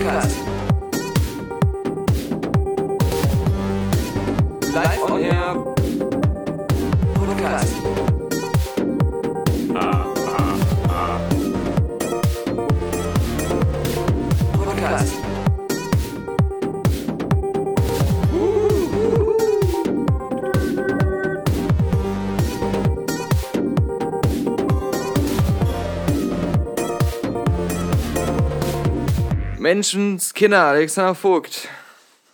Podcast. Live on Air Podcast. Menschenskinder, Alexander Vogt.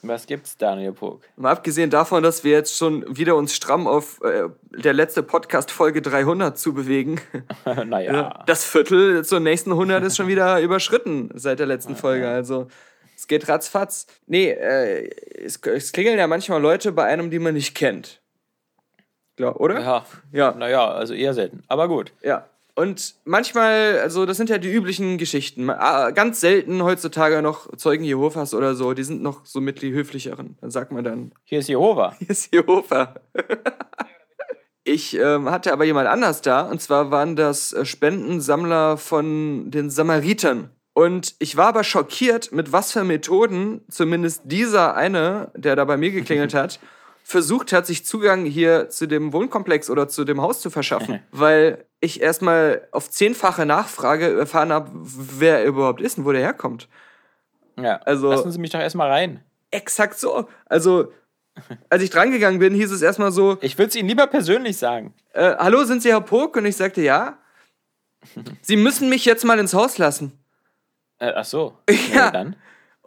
Was gibt's, Daniel Pog? Mal abgesehen davon, dass wir jetzt schon wieder uns stramm auf äh, der letzte Podcast Folge 300 zu bewegen. naja. Das Viertel zur nächsten 100 ist schon wieder überschritten seit der letzten Folge. Also es geht ratzfatz. Nee, äh, es, es klingeln ja manchmal Leute bei einem, die man nicht kennt. Klar, oder? Ja. Ja. Naja, also eher selten. Aber gut. Ja. Und manchmal, also das sind ja die üblichen Geschichten. Ah, Ganz selten heutzutage noch Zeugen Jehovas oder so, die sind noch so mit die höflicheren. Dann sagt man dann, Hier ist Jehova. hier ist Jehova. Ich ähm, hatte aber jemand anders da, und zwar waren das äh, Spendensammler von den Samaritern. Und ich war aber schockiert, mit was für Methoden zumindest dieser eine, der da bei mir geklingelt hat, versucht hat, sich Zugang hier zu dem Wohnkomplex oder zu dem Haus zu verschaffen. Weil ich erstmal auf zehnfache Nachfrage erfahren habe, wer er überhaupt ist und wo der herkommt. Ja. Also- Lassen Sie mich doch erstmal rein. Exakt so. Also, als ich drangegangen bin, hieß es erstmal so, Ich würde es Ihnen lieber persönlich sagen. äh, hallo, sind Sie Herr Pog? Und ich sagte, ja. Sie müssen mich jetzt mal ins Haus lassen. Äh, ach so. Ja. Na dann.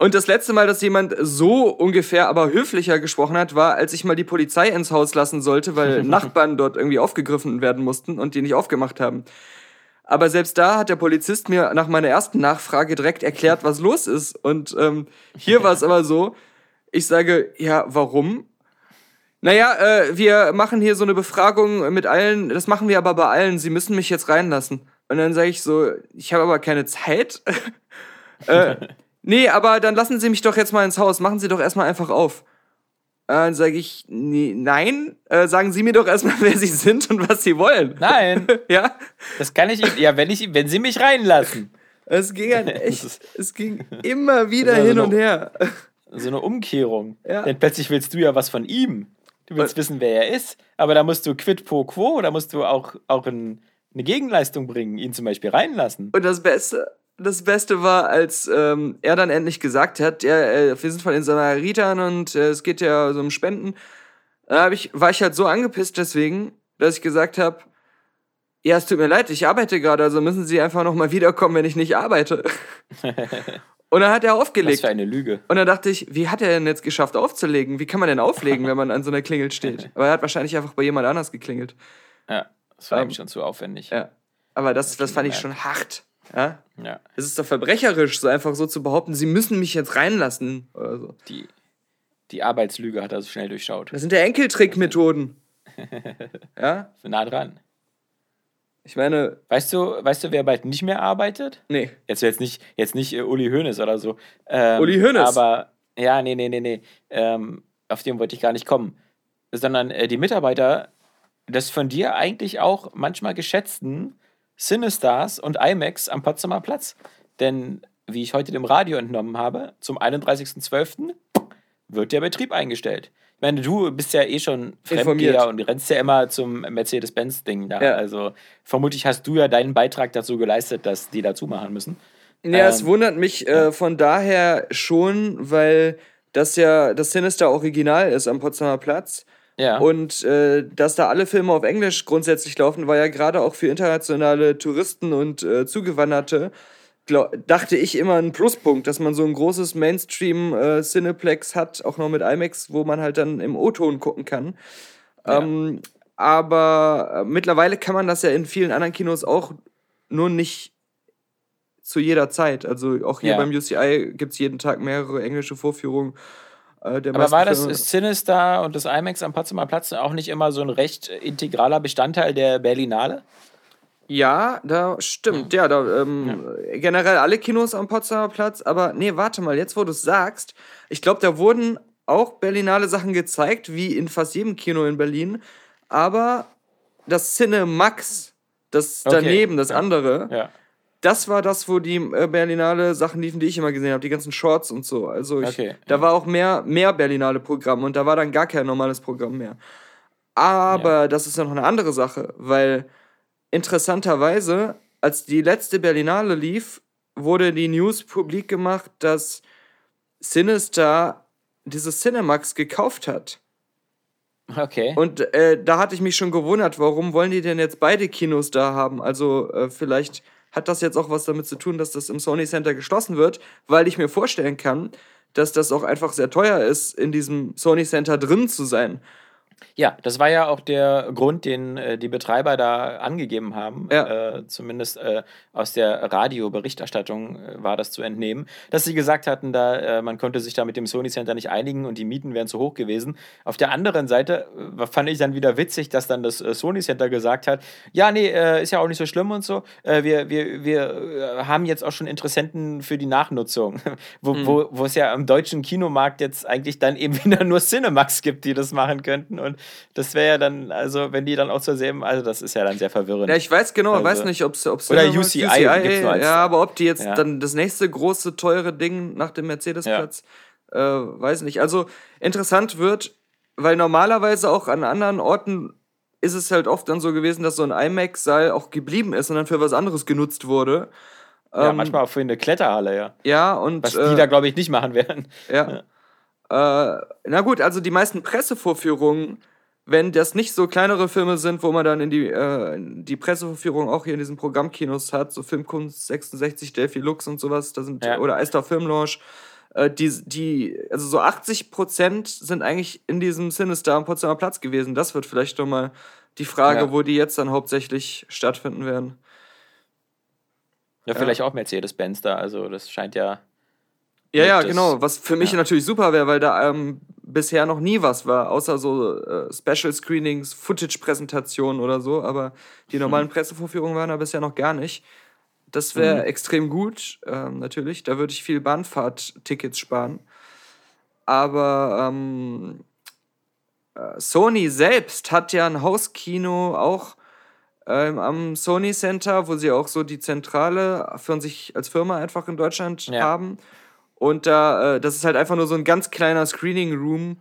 Und das letzte Mal, dass jemand so ungefähr, aber höflicher gesprochen hat, war, als ich mal die Polizei ins Haus lassen sollte, weil Nachbarn dort irgendwie aufgegriffen werden mussten und die nicht aufgemacht haben. Aber selbst da hat der Polizist mir nach meiner ersten Nachfrage direkt erklärt, was los ist. Und ähm, hier war es aber so, ich sage, ja, warum? Naja, äh, wir machen hier so eine Befragung mit allen, das machen wir aber bei allen, sie müssen mich jetzt reinlassen. Und dann sage ich so, ich habe aber keine Zeit. äh, nee, aber dann lassen Sie mich doch jetzt mal ins Haus, machen Sie doch erstmal einfach auf. Äh, Dann sage ich, nee, nein, äh, sagen Sie mir doch erstmal, wer Sie sind und was Sie wollen. Nein, Ja, das kann ich Ihnen. Ja, wenn, ich, wenn Sie mich reinlassen. es ging halt echt, es ging immer wieder hin und her. So eine Umkehrung. Ja. Denn plötzlich willst du ja was von ihm. Du willst wissen, wer er ist. Aber da musst du quid pro quo, da musst du auch, auch ein, eine Gegenleistung bringen, ihn zum Beispiel reinlassen. Und das Beste, das Beste war, als ähm, er dann endlich gesagt hat, ja, äh, wir sind von den Samaritern und äh, es geht ja so um Spenden. Da hab ich, war ich halt so angepisst deswegen, dass ich gesagt habe, ja, es tut mir leid, ich arbeite gerade, also müssen Sie einfach noch mal wiederkommen, wenn ich nicht arbeite. und dann hat er Was aufgelegt. für eine Lüge. Und dann dachte ich, wie hat er denn jetzt geschafft aufzulegen? Wie kann man denn auflegen, wenn man an so einer Klingel steht? Aber er hat wahrscheinlich einfach bei jemand anders geklingelt. Ja, das war Ähm, ihm schon zu aufwendig. Ja. Aber das, das fand ich schon hart. Ja? Ja. Es ist doch verbrecherisch, so einfach so zu behaupten, sie müssen mich jetzt reinlassen oder so. Die, die Arbeitslüge hat er so schnell durchschaut. Das sind ja Enkeltrick-Methoden. ja? Nah dran. Ich meine, Weißt du, weißt du, wer bald nicht mehr arbeitet? nee. Jetzt jetzt nicht, jetzt nicht äh, Uli Hoeneß oder so. Ähm, Uli Hoeneß? Aber, ja, nee, nee, nee, nee. Ähm, auf den wollte ich gar nicht kommen. Sondern äh, die Mitarbeiter des von dir eigentlich auch manchmal geschätzten Cinestars und IMAX am Potsdamer Platz. Denn, wie ich heute dem Radio entnommen habe, zum 31.12. wird der Betrieb eingestellt. Ich meine, du bist ja eh schon. Fremdgeher und rennst ja immer zum Mercedes-Benz-Ding da. Ja. Also vermutlich hast du ja deinen Beitrag dazu geleistet, dass die dazu machen müssen. Ja, es Ähm, wundert mich äh, von daher schon, weil das ja das Sinister Original ist am Potsdamer Platz. Ja. Und äh, dass da alle Filme auf Englisch grundsätzlich laufen, war ja gerade auch für internationale Touristen und äh, Zugewanderte, glaub, dachte ich immer ein Pluspunkt, dass man so ein großes Mainstream-Cineplex hat, auch noch mit IMAX, wo man halt dann im O-Ton gucken kann. Ähm, aber äh, mittlerweile kann man das ja in vielen anderen Kinos auch nur nicht zu jeder Zeit. Also auch hier Ja. beim UCI gibt es jeden Tag mehrere englische Vorführungen. Äh, Aber war das. Sinister und das IMAX am Potsdamer Platz auch nicht immer so ein recht integraler Bestandteil der Berlinale? Ja, da stimmt. Ja, da ähm, generell alle Kinos am Potsdamer Platz. Aber nee, warte mal, jetzt wo du es sagst, ich glaube, da wurden auch Berlinale Sachen gezeigt, wie in fast jedem Kino in Berlin. Aber das Cinemax, das Okay, daneben, das ja. andere, Ja. Das war das, wo die äh, Berlinale Sachen liefen, die ich immer gesehen habe, die ganzen Shorts und so. Also ich, Okay, da war auch mehr, mehr Berlinale Programm und da war dann gar kein normales Programm mehr. Aber das ist ja noch eine andere Sache, weil interessanterweise, als die letzte Berlinale lief, wurde die News publik gemacht, dass Sinister dieses Cinemax gekauft hat. Okay. Und äh, da hatte ich mich schon gewundert, warum wollen die denn jetzt beide Kinos da haben? Also äh, vielleicht hat das jetzt auch was damit zu tun, dass das im Sony Center geschlossen wird, weil ich mir vorstellen kann, dass das auch einfach sehr teuer ist, in diesem Sony Center drin zu sein. Ja, das war ja auch der Grund, den äh, die Betreiber da angegeben haben. Ja. Äh, zumindest äh, aus der Radioberichterstattung äh, war das zu entnehmen, dass sie gesagt hatten, da äh, man konnte sich da mit dem Sony Center nicht einigen und die Mieten wären zu hoch gewesen. Auf der anderen Seite äh, fand ich dann wieder witzig, dass dann das Sony Center gesagt hat, ja, nee, ist ja auch nicht so schlimm und so. Wir wir, wir haben jetzt auch schon Interessenten für die Nachnutzung, wo, wo, wo es ja am deutschen Kinomarkt jetzt eigentlich dann eben wieder nur Cinemax gibt, die das machen könnten. Und das wäre ja dann, also wenn die dann auch zur selben, also das ist ja dann sehr verwirrend. Ja, ich weiß genau, Also- weiß nicht, ob es Oder UCI nur als- ja, aber ob die jetzt Ja. dann das nächste große teure Ding nach dem Mercedes-Platz, äh, weiß nicht. Also interessant wird, weil normalerweise auch an anderen Orten ist es halt oft dann so gewesen, dass so ein IMAX-Saal auch geblieben ist und dann für was anderes genutzt wurde. ja, ähm, manchmal auch für eine Kletterhalle, ja. Ja, und Was äh, die da, glaube ich, nicht machen werden. Ja. Äh, na gut, also die meisten Pressevorführungen, wenn das nicht so kleinere Filme sind, wo man dann in die, äh, die Pressevorführung auch hier in diesen Programmkinos hat, so Filmkunst 66, Delphi Lux und sowas, da sind, Ja. oder Eister Filmlaunch, äh, die, die, also so 80 Prozent sind eigentlich in diesem Sinister am Potsdamer Platz gewesen. Das wird vielleicht nochmal die Frage, Ja. wo die jetzt dann hauptsächlich stattfinden werden. Ja, vielleicht auch Mercedes-Benz da, also das scheint ja. Ja, ja, genau. Was für mich ja. natürlich super wäre, weil da ähm, bisher noch nie was war, außer so äh, Special Screenings, Footage-Präsentationen oder so. Aber die Hm. normalen Pressevorführungen waren da bisher noch gar nicht. Das wäre Mhm. extrem gut, ähm, natürlich. Da würde ich viel Bahnfahrt-Tickets sparen. Aber ähm, äh, Sony selbst hat ja ein Hauskino auch ähm, am Sony Center, wo sie auch so die Zentrale für sich als Firma einfach in Deutschland Ja. haben. Und da, äh, das ist halt einfach nur so ein ganz kleiner Screening Room,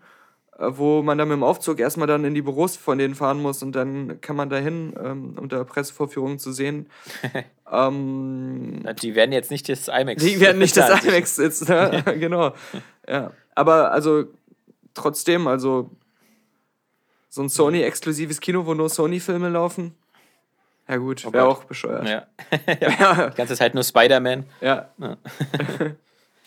äh, wo man dann mit dem Aufzug erstmal dann in die Büros von denen fahren muss und dann kann man dahin, ähm, um da Pressevorführungen zu sehen. ähm, Die werden jetzt nicht das IMAX. die werden nicht das. IMAX sitzen, ne? genau. Ja. Aber also trotzdem, also so ein Sony-exklusives Kino, wo nur Sony-Filme laufen. Ja gut, wäre Gott. auch bescheuert. Ja. Ja. Die ganze Zeit nur Spider-Man. ja. Ja.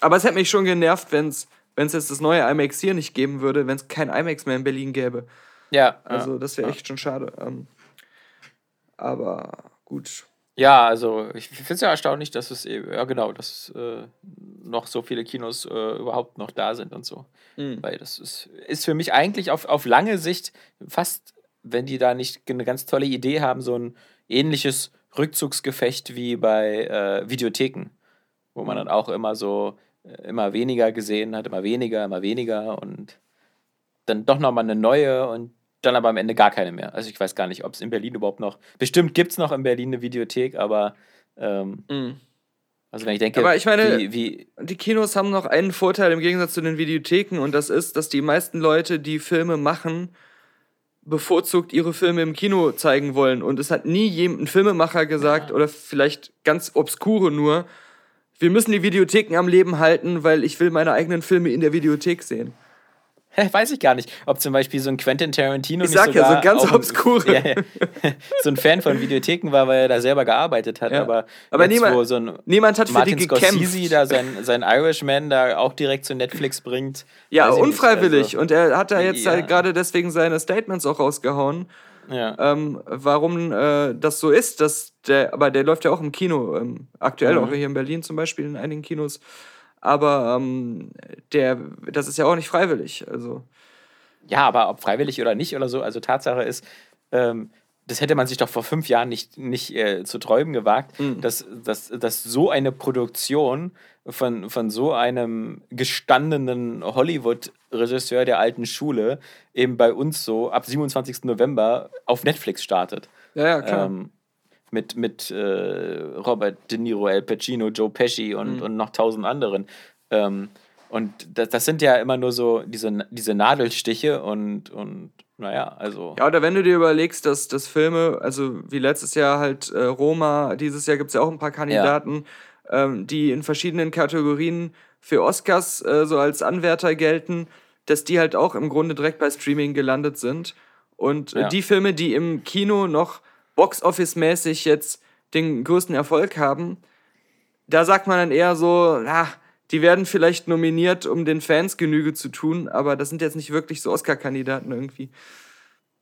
Aber es hätte mich schon genervt, wenn es jetzt das neue IMAX hier nicht geben würde, wenn es kein IMAX mehr in Berlin gäbe. Ja, Also das wäre Ja. echt schon schade. Ähm, aber gut. Ja, also ich finde es ja erstaunlich, dass es eben, ja genau, dass äh, noch so viele Kinos äh, überhaupt noch da sind und so. Mhm. Weil das ist, ist für mich eigentlich auf, auf lange Sicht fast, wenn die da nicht eine ganz tolle Idee haben, so ein ähnliches Rückzugsgefecht wie bei äh, Videotheken, wo man dann auch immer so immer weniger gesehen hat, immer weniger, immer weniger und dann doch nochmal eine neue und dann aber am Ende gar keine mehr. Also ich weiß gar nicht, ob es in Berlin überhaupt noch, bestimmt gibt es noch in Berlin eine Videothek, aber ähm, Mhm. also wenn ich denke, Aber ich meine- wie, wie Die Kinos haben noch einen Vorteil im Gegensatz zu den Videotheken und das ist, dass die meisten Leute, die Filme machen, bevorzugt ihre Filme im Kino zeigen wollen. Und es hat nie jem- ein Filmemacher gesagt, oder vielleicht ganz obskure nur, wir müssen die Videotheken am Leben halten, weil ich will meine eigenen Filme in der Videothek sehen. Weiß ich gar nicht, ob zum Beispiel so ein Quentin Tarantino Ich nicht sag ja, so ganz ein- obskure. Ja, ja. so ein Fan von Videotheken war, weil er da selber gearbeitet hat. Aber, Aber niemand- so Niemand hat für Martin die Scorsese gekämpft. da sein, sein Irishman da auch direkt zu Netflix bringt. Ja, ich nicht, unfreiwillig. also, und er hat da jetzt halt gerade deswegen seine Statements auch rausgehauen. Ja. ähm, warum äh, das so ist, dass der, aber der läuft ja auch im Kino, ähm, aktuell Mhm. auch hier in Berlin zum Beispiel in einigen Kinos. Aber ähm, der, das ist ja auch nicht freiwillig. Also Ja, aber ob freiwillig oder nicht oder so, also Tatsache ist, ähm, das hätte man sich doch vor fünf Jahren nicht, nicht äh, zu träumen gewagt, Mhm. dass, dass, dass so eine Produktion von, von so einem gestandenen Hollywood-Regisseur der alten Schule eben bei uns so ab 27. November auf Netflix startet. ja, ja klar. Ähm, mit, mit äh, Robert De Niro, Al Pacino, Joe Pesci und, Mhm. und noch tausend anderen. Ähm, und das, das sind ja immer nur so diese, diese Nadelstiche und, und naja, also. Ja, oder wenn du dir überlegst, dass, dass Filme, also wie letztes Jahr halt äh, Roma, dieses Jahr gibt es ja auch ein paar Kandidaten, ähm, die in verschiedenen Kategorien für Oscars äh, so als Anwärter gelten, dass die halt auch im Grunde direkt bei Streaming gelandet sind. Und Ja. die Filme, die im Kino noch Box-Office-mäßig jetzt den größten Erfolg haben, da sagt man dann eher so, na, die werden vielleicht nominiert, um den Fans Genüge zu tun, aber das sind jetzt nicht wirklich so Oscar-Kandidaten irgendwie.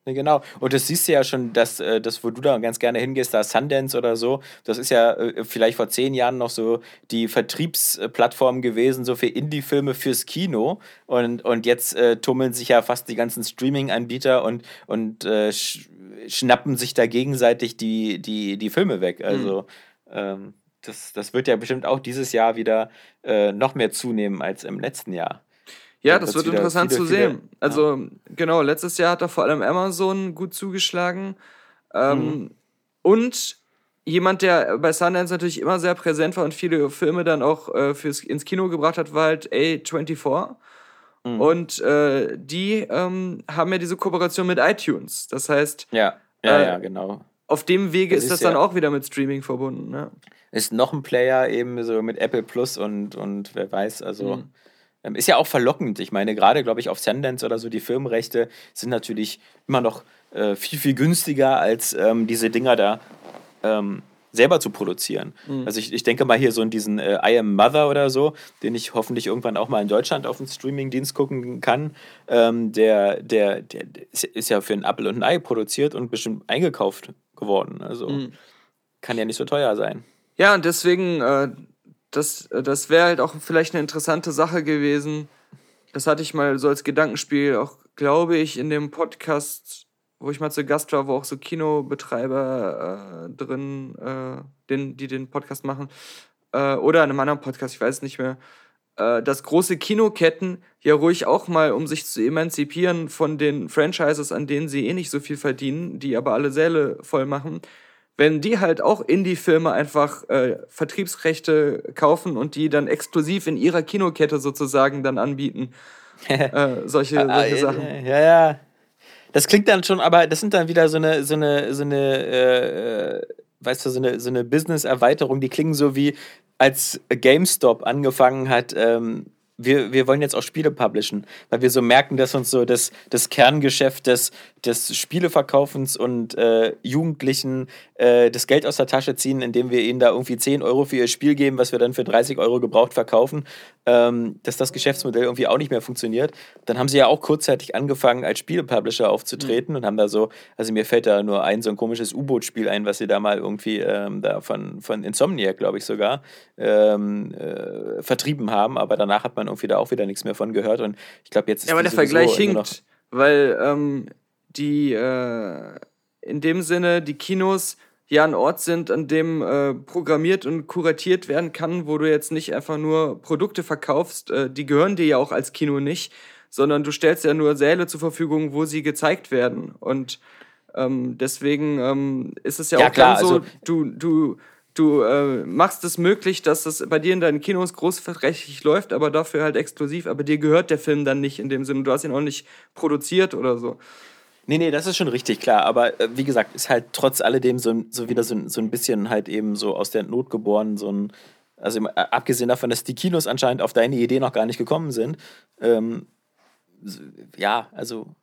Ja, Genau. Und das siehst du ja schon, dass äh, das, wo du da ganz gerne hingehst, da Sundance oder so, das ist ja äh, vielleicht vor zehn Jahren noch so die Vertriebsplattform gewesen, so für Indie-Filme fürs Kino. Und, und jetzt äh, tummeln sich ja fast die ganzen Streaming-Anbieter und, und äh, sch schnappen sich da gegenseitig die, die, die Filme weg. Also ähm, das, das wird ja bestimmt auch dieses Jahr wieder äh, noch mehr zunehmen als im letzten Jahr. Ja, Da das wird wieder interessant zu sehen. Also, genau, letztes Jahr hat da vor allem Amazon gut zugeschlagen. Ähm, Mhm. Und jemand, der bei Sundance natürlich immer sehr präsent war und viele Filme dann auch äh, fürs, ins Kino gebracht hat, war halt A24. Mhm. Und äh, die ähm, haben ja diese Kooperation mit iTunes. Das heißt, Ja, ja, Äh, ja, genau. auf dem Wege Das ist ist das dann ja- auch wieder mit Streaming verbunden. Ne? ist noch ein Player eben so mit Apple Plus und, und wer weiß, also Mhm. Ähm, ist ja auch verlockend. Ich meine, gerade glaube ich auf Sundance oder so, die Filmrechte sind natürlich immer noch äh, viel, viel günstiger als ähm, diese Dinger da ähm, selber zu produzieren. Also ich, ich denke mal hier so in diesen äh, I Am Mother oder so, den ich hoffentlich irgendwann auch mal in Deutschland auf dem Streamingdienst gucken kann. Ähm, der, der, der, ist, ja für ein Apple und ein Ei produziert und bestimmt eingekauft geworden. Also kann ja nicht so teuer sein. Ja, und deswegen, äh, das, äh, das wäre halt auch vielleicht eine interessante Sache gewesen. Das hatte ich mal so als Gedankenspiel, auch glaube ich, in dem Podcast, wo ich mal zu Gast war, wo auch so Kinobetreiber äh, drin, äh, den, die den Podcast machen, äh, oder in einem anderen Podcast, ich weiß es nicht mehr, äh, dass große Kinoketten ja ruhig auch mal, um sich zu emanzipieren von den Franchises, an denen sie eh nicht so viel verdienen, die aber alle Säle voll machen, wenn die halt auch Indie-Filme einfach äh, Vertriebsrechte kaufen und die dann exklusiv in ihrer Kinokette sozusagen dann anbieten. äh, solche, solche Ah, Sachen. äh, Ja, ja. Das klingt dann schon, aber das sind dann wieder so eine, so eine, so eine, äh, weißt du, so eine, so eine Business-Erweiterung, die klingen so wie, als GameStop angefangen hat, ähm, wir, wir wollen jetzt auch Spiele publishen, weil wir so merken, dass uns so das, das Kerngeschäft des, des Spieleverkaufens und äh, Jugendlichen äh, das Geld aus der Tasche ziehen, indem wir ihnen da irgendwie 10 Euro für ihr Spiel geben, was wir dann für 30 Euro gebraucht verkaufen, ähm, dass das Geschäftsmodell irgendwie auch nicht mehr funktioniert. Dann haben sie ja auch kurzzeitig angefangen, als Spielepublisher aufzutreten und haben da so, also mir fällt da nur ein so ein komisches U-Boot-Spiel ein, was sie da mal irgendwie ähm, da von, von Insomniac, glaube ich sogar, ähm, äh, vertrieben haben, aber danach hat man irgendwie da auch wieder nichts mehr von gehört und ich glaube jetzt ist Ja, aber der Vergleich hinkt, weil ähm, die äh, in dem Sinne die Kinos ja ein Ort sind, an dem äh, programmiert und kuratiert werden kann, wo du jetzt nicht einfach nur Produkte verkaufst, äh, die gehören dir ja auch als Kino nicht, sondern du stellst ja nur Säle zur Verfügung, wo sie gezeigt werden. Und ähm, deswegen ähm, ist es ja, Ja, auch klar, so, also- du, du, du äh, machst es möglich, dass das bei dir in deinen Kinos großflächig läuft, aber dafür halt exklusiv, aber dir gehört der Film dann nicht in dem Sinne. Du hast ihn auch nicht produziert oder so. Nee, nee, das ist schon richtig, klar. Aber äh, wie gesagt, ist halt trotz alledem so, so wieder so, so ein bisschen halt eben so aus der Not geboren, so ein, also äh, abgesehen davon, dass die Kinos anscheinend auf deine Idee noch gar nicht gekommen sind, ähm, ja, also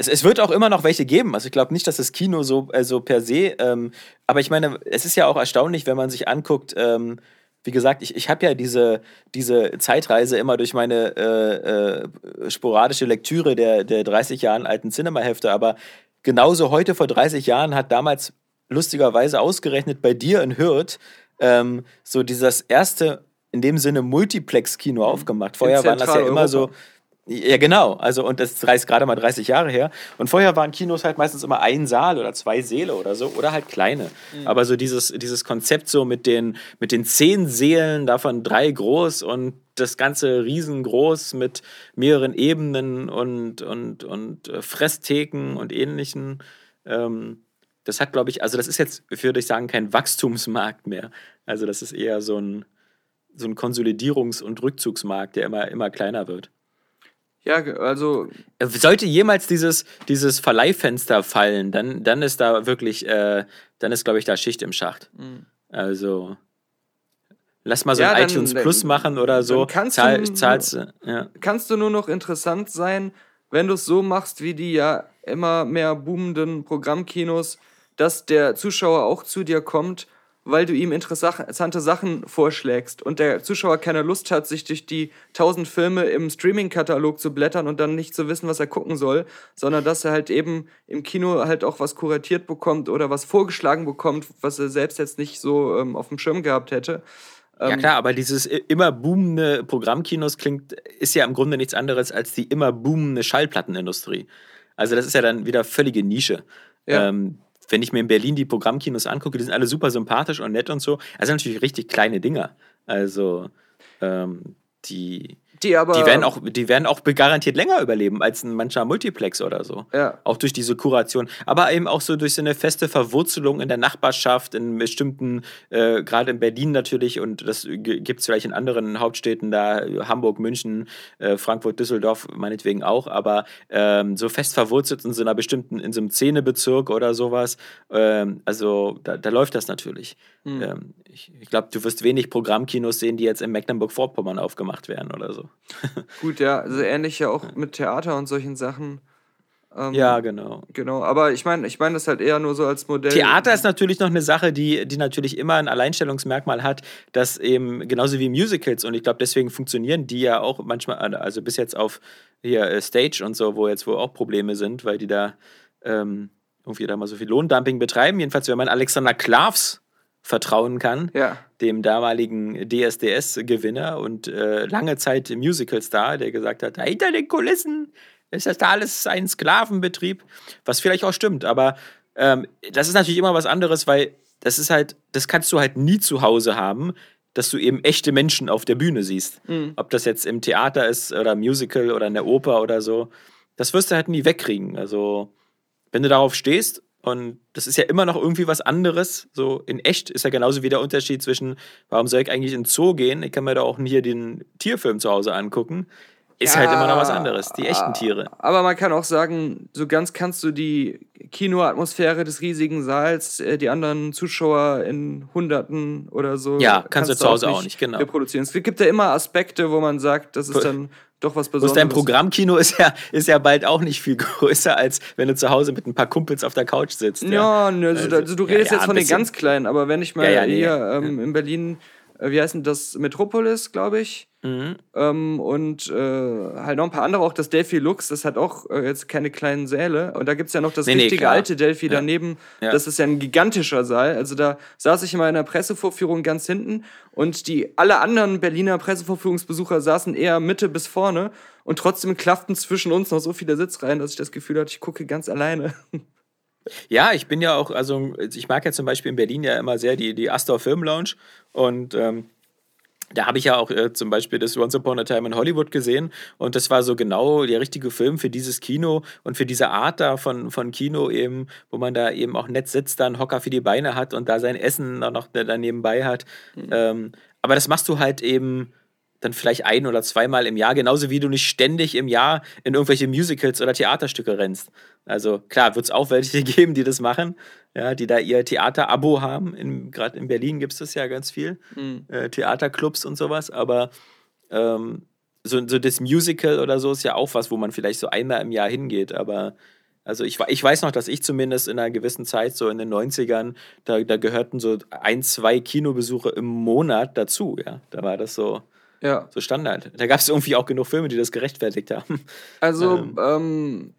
es, es wird auch immer noch welche geben. Also ich glaube nicht, dass das Kino so also per se, ähm, aber ich meine, es ist ja auch erstaunlich, wenn man sich anguckt, ähm, wie gesagt, ich, ich habe ja diese, diese Zeitreise immer durch meine äh, äh, sporadische Lektüre der, der 30 Jahren alten Cinema-Hefte, aber genauso heute vor 30 Jahren hat damals lustigerweise ausgerechnet bei dir in Hürth ähm, so dieses erste, in dem Sinne Multiplex-Kino aufgemacht. Vorher waren das ja immer so. Ja, genau. Also, und das reißt gerade mal 30 Jahre her. Und vorher waren Kinos halt meistens immer ein Saal oder zwei Säle oder so, oder halt kleine. Aber so dieses, dieses Konzept so mit den, mit den zehn Sälen, davon drei groß und das Ganze riesengroß mit mehreren Ebenen und, und, und äh, Fresstheken und ähnlichen. Ähm, das hat, glaube ich, also das ist jetzt, würde ich sagen, kein Wachstumsmarkt mehr. Also das ist eher so ein, so ein Konsolidierungs- und Rückzugsmarkt, der immer, immer kleiner wird. Ja, also. Sollte jemals dieses, dieses Verleihfenster fallen, dann, dann ist da wirklich, äh, dann ist, glaube ich, da Schicht im Schacht. Mhm. Also. Lass mal so ja, ein dann, iTunes Plus machen oder so. Kannst, Zahl, du, zahlst, ja. kannst du nur noch interessant sein, wenn du es so machst, wie die ja immer mehr boomenden Programmkinos, dass der Zuschauer auch zu dir kommt weil du ihm interessante Sachen vorschlägst und der Zuschauer keine Lust hat, sich durch die tausend Filme im Streaming-Katalog zu blättern und dann nicht zu wissen, was er gucken soll, sondern dass er halt eben im Kino halt auch was kuratiert bekommt oder was vorgeschlagen bekommt, was er selbst jetzt nicht so ähm, auf dem Schirm gehabt hätte. Ja ähm, klar, aber dieses immer boomende Programmkinos klingt, ist ja im Grunde nichts anderes als die immer boomende Schallplattenindustrie. Also das ist ja dann wieder völlige Nische. Ja. Ähm, wenn ich mir in Berlin die Programmkinos angucke, die sind alle super sympathisch und nett und so. Also natürlich richtig kleine Dinger. Also ähm, die die, aber die werden auch, die werden auch garantiert länger überleben als ein mancher Multiplex oder so. Ja. Auch durch diese Kuration. Aber eben auch so durch so eine feste Verwurzelung in der Nachbarschaft, in bestimmten, äh, gerade in Berlin natürlich, und das gibt es vielleicht in anderen Hauptstädten, da Hamburg, München, äh, Frankfurt, Düsseldorf, meinetwegen auch, aber ähm, so fest verwurzelt in so einer bestimmten, in so einem Zähnebezirk oder sowas. Ähm, also da, da, läuft das natürlich. Mhm. Ähm, ich, ich glaube, du wirst wenig Programmkinos sehen, die jetzt in Mecklenburg-Vorpommern aufgemacht werden oder so. Gut, ja, also ähnlich ja auch mit Theater und solchen Sachen. Ähm, ja, genau. Genau, aber ich meine, ich meine das halt eher nur so als Modell. Theater ist natürlich noch eine Sache, die, die natürlich immer ein Alleinstellungsmerkmal hat, dass eben genauso wie Musicals und ich glaube, deswegen funktionieren die ja auch manchmal, also bis jetzt auf hier äh, Stage und so, wo jetzt wohl auch Probleme sind, weil die da ähm, irgendwie da mal so viel Lohndumping betreiben. Jedenfalls, wenn man Alexander Klavs vertrauen kann, ja. dem damaligen DSDS-Gewinner und äh, lange Zeit Musical-Star, der gesagt hat, hinter den Kulissen ist das da alles ein Sklavenbetrieb, was vielleicht auch stimmt, aber ähm, das ist natürlich immer was anderes, weil das ist halt, das kannst du halt nie zu Hause haben, dass du eben echte Menschen auf der Bühne siehst. Mhm. Ob das jetzt im Theater ist oder Musical oder in der Oper oder so, das wirst du halt nie wegkriegen. Also, wenn du darauf stehst und das ist ja immer noch irgendwie was anderes. So in echt ist ja genauso wie der Unterschied zwischen, warum soll ich eigentlich ins Zoo gehen? Ich kann mir da auch hier den Tierfilm zu Hause angucken. Ist ja, halt immer noch was anderes, die echten Tiere. Aber man kann auch sagen, so ganz kannst du die Kinoatmosphäre des riesigen Saals, äh, die anderen Zuschauer in Hunderten oder so. Ja, kannst, kannst du zu Hause auch nicht, auch nicht, genau. Reproduzieren. Es gibt ja immer Aspekte, wo man sagt, das ist dann doch was Besonderes. dein Programmkino ist ja, ist ja bald auch nicht viel größer, als wenn du zu Hause mit ein paar Kumpels auf der Couch sitzt. Ja, ja. Ne, also, also, also, du redest ja, ja, jetzt von den ganz Kleinen, aber wenn ich mal hier nee, ähm, in Berlin, wie heißt denn das, Metropolis, glaube ich, Mhm. Ähm, und äh, halt noch ein paar andere, auch das Delphi Lux, das hat auch äh, jetzt keine kleinen Säle. Und da gibt es ja noch das nee, richtige nee, alte Delphi ja. daneben. Ja. Das ist ja ein gigantischer Saal. Also da saß ich immer in der Pressevorführung ganz hinten und die alle anderen Berliner Pressevorführungsbesucher saßen eher Mitte bis vorne und trotzdem klafften zwischen uns noch so viele Sitzreihen, dass ich das Gefühl hatte, ich gucke ganz alleine. Ja, ich bin ja auch, also ich mag ja zum Beispiel in Berlin ja immer sehr die, die Astor Film Lounge und ähm, da habe ich ja auch äh, zum Beispiel das Once Upon a Time in Hollywood gesehen und das war so genau der richtige Film für dieses Kino und für diese Art da von, von Kino eben, wo man da eben auch nett sitzt, dann Hocker für die Beine hat und da sein Essen noch da nebenbei hat. Mhm. Ähm, aber das machst du halt eben dann vielleicht ein oder zweimal im Jahr, genauso wie du nicht ständig im Jahr in irgendwelche Musicals oder Theaterstücke rennst. Also klar, wird es auch welche geben, die das machen, ja, die da ihr Theater-Abo haben. Gerade in Berlin gibt es das ja ganz viel, mhm. äh, Theaterclubs und sowas, aber ähm, so, so das Musical oder so ist ja auch was, wo man vielleicht so einmal im Jahr hingeht, aber also ich, ich weiß noch, dass ich zumindest in einer gewissen Zeit, so in den 90ern, da, da gehörten so ein, zwei Kinobesuche im Monat dazu, ja. Da war das so, ja. So Standard. Da gab es irgendwie auch genug Filme, die das gerechtfertigt haben. Also, ähm, ähm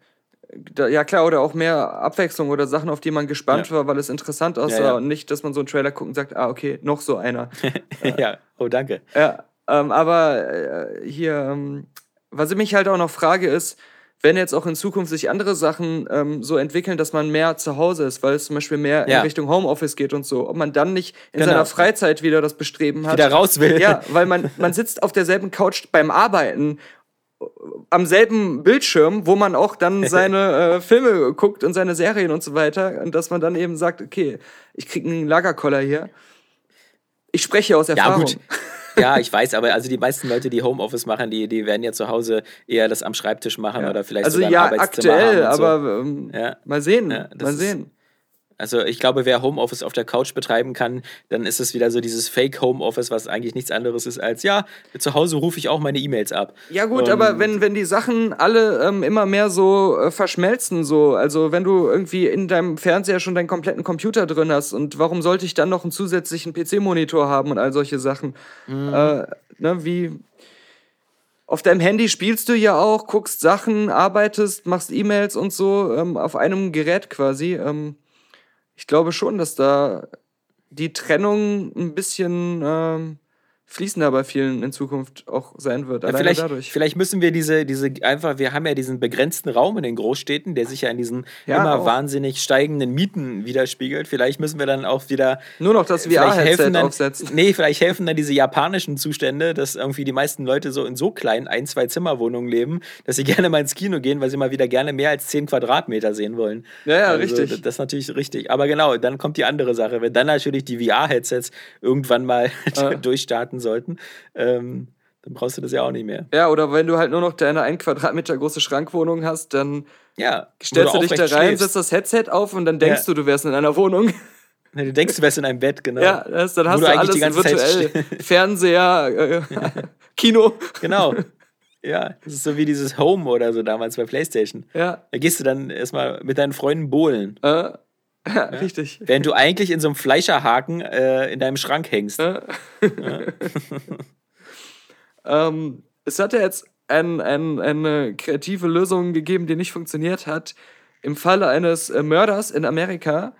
da, ja klar, oder auch mehr Abwechslung oder Sachen, auf die man gespannt ja. war, weil es interessant aussah ja, ja. und nicht, dass man so einen Trailer guckt und sagt, ah, okay, noch so einer. ja, oh, danke. Ja, ähm, aber äh, hier, ähm, was ich mich halt auch noch frage, ist, wenn jetzt auch in Zukunft sich andere Sachen ähm, so entwickeln, dass man mehr zu Hause ist, weil es zum Beispiel mehr ja. in Richtung Homeoffice geht und so, ob man dann nicht in genau. seiner Freizeit wieder das Bestreben hat. Wieder raus will. Ja, weil man, man sitzt auf derselben Couch beim Arbeiten am selben Bildschirm, wo man auch dann seine äh, Filme guckt und seine Serien und so weiter. Und dass man dann eben sagt, okay, ich krieg einen Lagerkoller hier. Ich spreche aus Ja, Erfahrung. gut. Ja, ich weiß, aber also die meisten Leute, die Homeoffice machen, die, die werden ja zu Hause eher das am Schreibtisch machen oder vielleicht also sogar ja, Arbeitszimmer aktuell, so. aber ähm, Ja. mal sehen, Ja, mal ist- sehen. Also ich glaube, wer Homeoffice auf der Couch betreiben kann, dann ist es wieder so dieses Fake-Homeoffice, was eigentlich nichts anderes ist als, ja, zu Hause rufe ich auch meine E-Mails ab. Ja gut, Und- aber wenn, wenn die Sachen alle ähm, immer mehr so äh, verschmelzen, so, also wenn du irgendwie in deinem Fernseher schon deinen kompletten Computer drin hast und warum sollte ich dann noch einen zusätzlichen PC-Monitor haben und all solche Sachen? Mhm. Äh, ne, wie auf deinem Handy spielst du ja auch, guckst Sachen, arbeitest, machst E-Mails und so ähm, auf einem Gerät quasi. Ähm, ich glaube schon, dass da die Trennung ein bisschen ähm, fließender bei vielen in Zukunft auch sein wird. Ja, vielleicht, dadurch. vielleicht müssen wir diese, diese einfach, wir haben ja diesen begrenzten Raum in den Großstädten, der sich ja in diesen Ja, immer auch. wahnsinnig steigenden Mieten widerspiegelt. Vielleicht müssen wir dann auch wieder Nur noch das VR-Headset aufsetzen. Nee, vielleicht helfen dann diese japanischen Zustände, dass irgendwie die meisten Leute so in so kleinen Ein-, Zwei-Zimmer-Wohnungen leben, dass sie gerne mal ins Kino gehen, weil sie mal wieder gerne mehr als 10 Quadratmeter sehen wollen. Ja, ja, Also, richtig. Das das ist natürlich richtig. Aber genau, dann kommt die andere Sache. Wenn dann natürlich die VR-Headsets irgendwann mal Äh. durchstarten sollten, ähm, dann brauchst du das ja auch nicht mehr. Ja, oder wenn du halt nur noch deine ein Quadratmeter große Schrankwohnung hast, dann Ja. stellst du dich da rein, setzt das Headset auf und dann denkst Ja. du, du wärst in einer Wohnung. Nee, Du denkst, du wärst in einem Bett, genau. Ja, das, dann hast du du eigentlich alles die ganze Zeit virtuell. Fernseher, äh, Kino. Genau. Ja, das ist so wie dieses Home oder so damals bei PlayStation. Ja, Da gehst du dann erstmal mit deinen Freunden bohlen, äh, ja, richtig. während du eigentlich in so einem Fleischerhaken äh, in deinem Schrank hängst. Ähm, es hat ja jetzt ein, ein, eine kreative Lösung gegeben, die nicht funktioniert hat. Im Falle eines äh, Mörders in Amerika,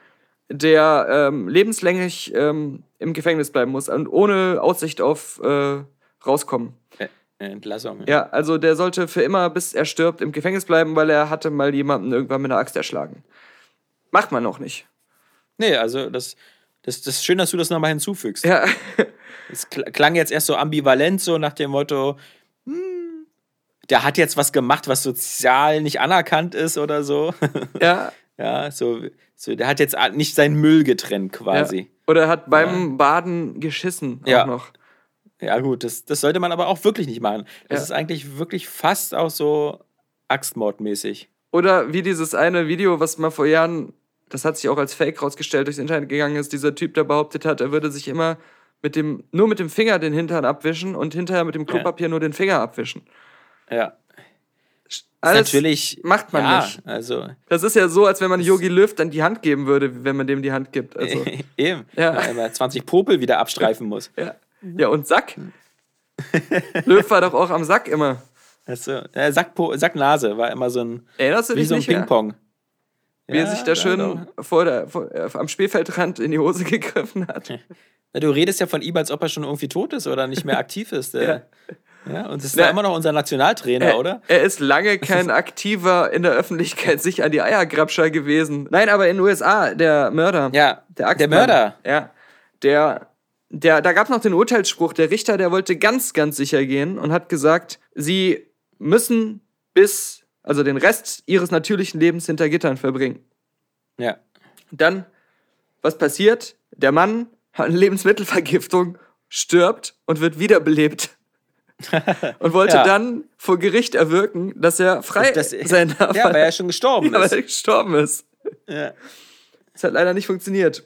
der ähm, lebenslänglich ähm, im Gefängnis bleiben muss und ohne Aussicht auf äh, rauskommen. Äh, Entlassung. Ja, also der sollte für immer, bis er stirbt, im Gefängnis bleiben, weil er hatte mal jemanden irgendwann mit einer Axt erschlagen. Macht man noch nicht. Nee, also das, das, das ist schön, dass du das nochmal hinzufügst. Ja, Es kl- klang jetzt erst so ambivalent, so nach dem Motto, hm, der hat jetzt was gemacht, was sozial nicht anerkannt ist oder so. ja. ja, so, so, der hat jetzt nicht seinen Müll getrennt quasi. ja. Oder hat beim Baden geschissen Ja. auch noch. Ja, gut, das, das sollte man aber auch wirklich nicht machen. Das Ja. ist eigentlich wirklich fast auch so Axtmordmäßig. Oder wie dieses eine Video, was mal vor Jahren, das hat sich auch als Fake rausgestellt, durchs Internet gegangen ist, dieser Typ, der behauptet hat, er würde sich immer mit dem, nur mit dem Finger den Hintern abwischen und hinterher mit dem Klopapier nur den Finger abwischen. Ja. Alles natürlich. macht man ja, nicht. Also, Das ist ja so, als wenn man Yogi Löw dann die Hand geben würde, wenn man dem die Hand gibt. Also, eben. Ja. Weil man 20 Popel wieder abstreifen muss. ja. ja, und Sack. Löw war doch auch am Sack immer. Also, äh, Sackpo Sacknase war immer so ein, Erinnerst du wie dich so ein? Ping-Pong. Wie er Ja, sich da schön doch. vor der, vor, äh, am Spielfeldrand in die Hose gegriffen hat. Na, du redest ja von ihm, als ob er schon irgendwie tot ist oder nicht mehr aktiv ist. Äh. Ja. ja. Und ist Ja. ja immer noch unser Nationaltrainer, Er, oder? er ist lange kein aktiver in der Öffentlichkeit sich an die Eiergrabscher gewesen. Nein, aber in den USA, der Mörder. Ja, der, Axtmann, der Mörder. Ja. Der, der, da gab es noch den Urteilsspruch, der Richter, der wollte ganz, ganz sicher gehen und hat gesagt, sie müssen bis, also den Rest ihres natürlichen Lebens hinter Gittern verbringen. Ja. Dann, was passiert? Der Mann hat eine Lebensmittelvergiftung, stirbt und wird wiederbelebt. und wollte Ja. dann vor Gericht erwirken, dass er frei Das- das- sein darf. Ja, weil er schon gestorben ja, weil ist. er gestorben ist. Ja. Das hat leider nicht funktioniert.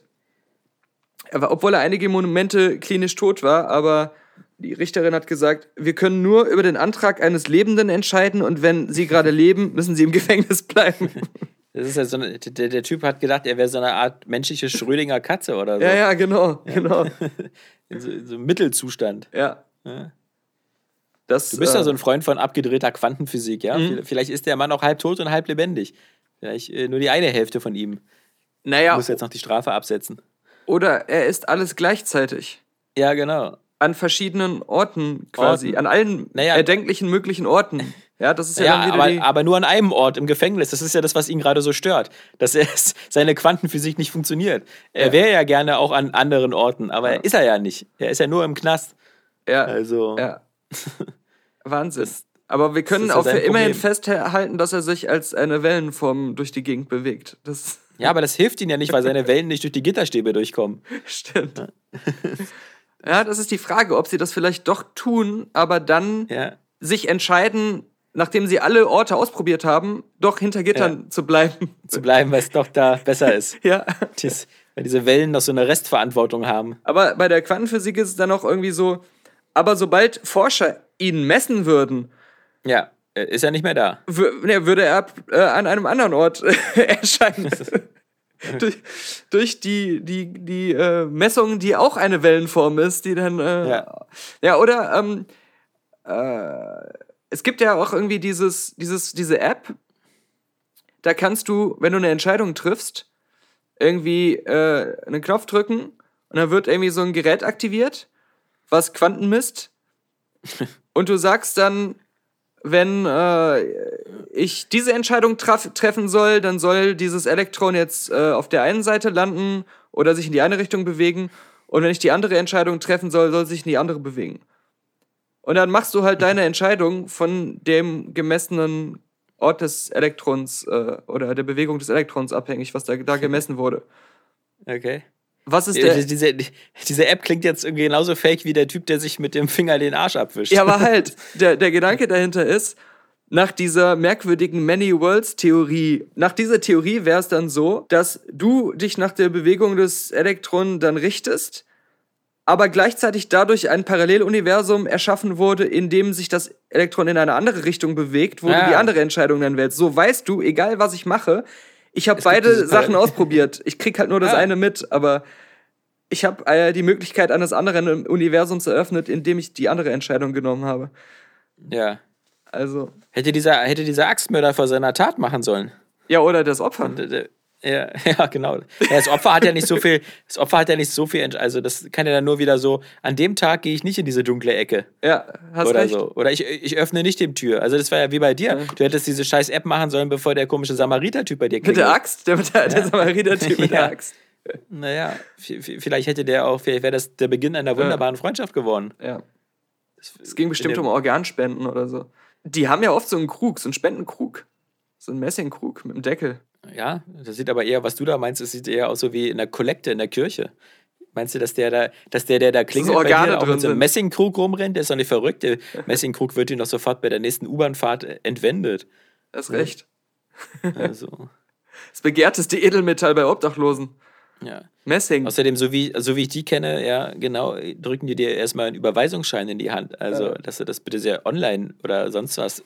Aber obwohl er einige Monumente klinisch tot war, aber die Richterin hat gesagt, wir können nur über den Antrag eines Lebenden entscheiden und wenn sie gerade leben, müssen sie im Gefängnis bleiben. Das ist ja so eine, der, der Typ hat gedacht, er wäre so eine Art menschliche Schrödinger Katze oder so. ja, ja, genau, genau. In so, in so einem Mittelzustand. Ja. Ja. Das, Du bist ja äh, so ein Freund von abgedrehter Quantenphysik, ja? Mhm. Vielleicht ist der Mann auch halb tot und halb lebendig. Vielleicht äh, nur die eine Hälfte von ihm. Naja, Muss jetzt noch die Strafe absetzen. oder er ist alles gleichzeitig. Ja, genau. An verschiedenen Orten quasi. Orten. An allen Naja. erdenklichen möglichen Orten. Ja, das ist ja, Ja, dann wieder aber, aber nur an einem Ort im Gefängnis. Das ist ja das, was ihn gerade so stört. Dass er, seine Quantenphysik nicht funktioniert. Er Ja. wäre ja gerne auch an anderen Orten, aber ist er ja nicht. Er ist ja nur im Knast. ja, Also, ja. Wahnsinn. das, Aber wir können ja auch für immerhin festhalten, dass er sich als eine Wellenform durch die Gegend bewegt. Das Ja, aber das hilft ihm ja nicht, weil seine Wellen nicht durch die Gitterstäbe durchkommen. stimmt. Ja, das ist die Frage, ob sie das vielleicht doch tun, aber dann Ja. sich entscheiden, nachdem sie alle Orte ausprobiert haben, doch hinter Gittern zu bleiben. Zu bleiben, weil es doch da besser ist. Ja. Dies, weil diese Wellen noch so eine Restverantwortung haben. Aber bei der Quantenphysik ist es dann auch irgendwie so, aber sobald Forscher ihn messen würden, Ja, äh, ist er nicht mehr da. ne, würde er äh, an einem anderen Ort erscheinen. durch, durch die, die, die äh, Messung, die auch eine Wellenform ist, die dann. Äh, Ja. ja. oder ähm, äh, es gibt ja auch irgendwie dieses, dieses, diese App, da kannst du, wenn du eine Entscheidung triffst, irgendwie äh, einen Knopf drücken und dann wird irgendwie so ein Gerät aktiviert, was Quanten misst. und du sagst dann, wenn äh, ich diese Entscheidung treffen soll, dann soll dieses Elektron jetzt äh, auf der einen Seite landen oder sich in die eine Richtung bewegen. Und wenn ich die andere Entscheidung treffen soll, soll es sich in die andere bewegen. Und dann machst du halt deine Entscheidung von dem gemessenen Ort des Elektrons äh, oder der Bewegung des Elektrons abhängig, was da, da gemessen wurde. Okay. Was ist der. Diese, diese App klingt jetzt irgendwie genauso fake wie der Typ, der sich mit dem Finger den Arsch abwischt. Ja, aber halt, der, der Gedanke dahinter ist, nach dieser merkwürdigen Many Worlds Theorie, nach dieser Theorie wäre es dann so, dass du dich nach der Bewegung des Elektronen dann richtest, aber gleichzeitig dadurch ein Paralleluniversum erschaffen wurde, in dem sich das Elektron in eine andere Richtung bewegt, wo du Ah. die andere Entscheidung dann wählst. So weißt du, egal was ich mache, ich habe beide Sachen ausprobiert. Ich krieg halt nur das Ah. eine mit, aber ich habe äh, die Möglichkeit eines anderen Universums eröffnet, indem ich die andere Entscheidung genommen habe. ja. Also, Hätte dieser, hätte dieser Axtmörder vor seiner Tat machen sollen. ja, oder das Opfer. D- Ja, ja, genau. Ja, das Opfer hat ja nicht so viel, das Opfer hat ja nicht so viel, also das kann ja dann nur wieder so, an dem Tag gehe ich nicht in diese dunkle Ecke. Ja, hast oder recht. so. Oder ich, ich öffne nicht die Tür. Also das war ja wie bei dir. Du hättest diese scheiß App machen sollen, bevor der komische Samariter-Typ bei dir Mit der Axt, der, der, der Samariter-Typ mit der Axt. Naja, vielleicht hätte der auch, vielleicht wäre das der Beginn einer wunderbaren Freundschaft geworden. Ja. Es ging bestimmt um Organspenden oder so. Die haben ja oft so einen Krug, so einen Spendenkrug. So einen Messingkrug mit einem Deckel. Ja, das sieht aber eher, was du da meinst, es sieht eher aus so wie in der Kollekte in der Kirche. Meinst du, dass der da, dass der, der da klingelt, bei Organe dir auch mit so einem. Messingkrug rumrennt? Der ist doch nicht verrückt. Der Messingkrug wird ihn doch sofort bei der nächsten U-Bahn-Fahrt entwendet. Hast recht. Also, Das begehrteste Edelmetall bei Obdachlosen. Ja. Messing. Außerdem, so wie, so wie ich die kenne, ja, genau, drücken die dir erstmal einen Überweisungsschein in die Hand. Also, Ja. dass du das bitte sehr online oder sonst was.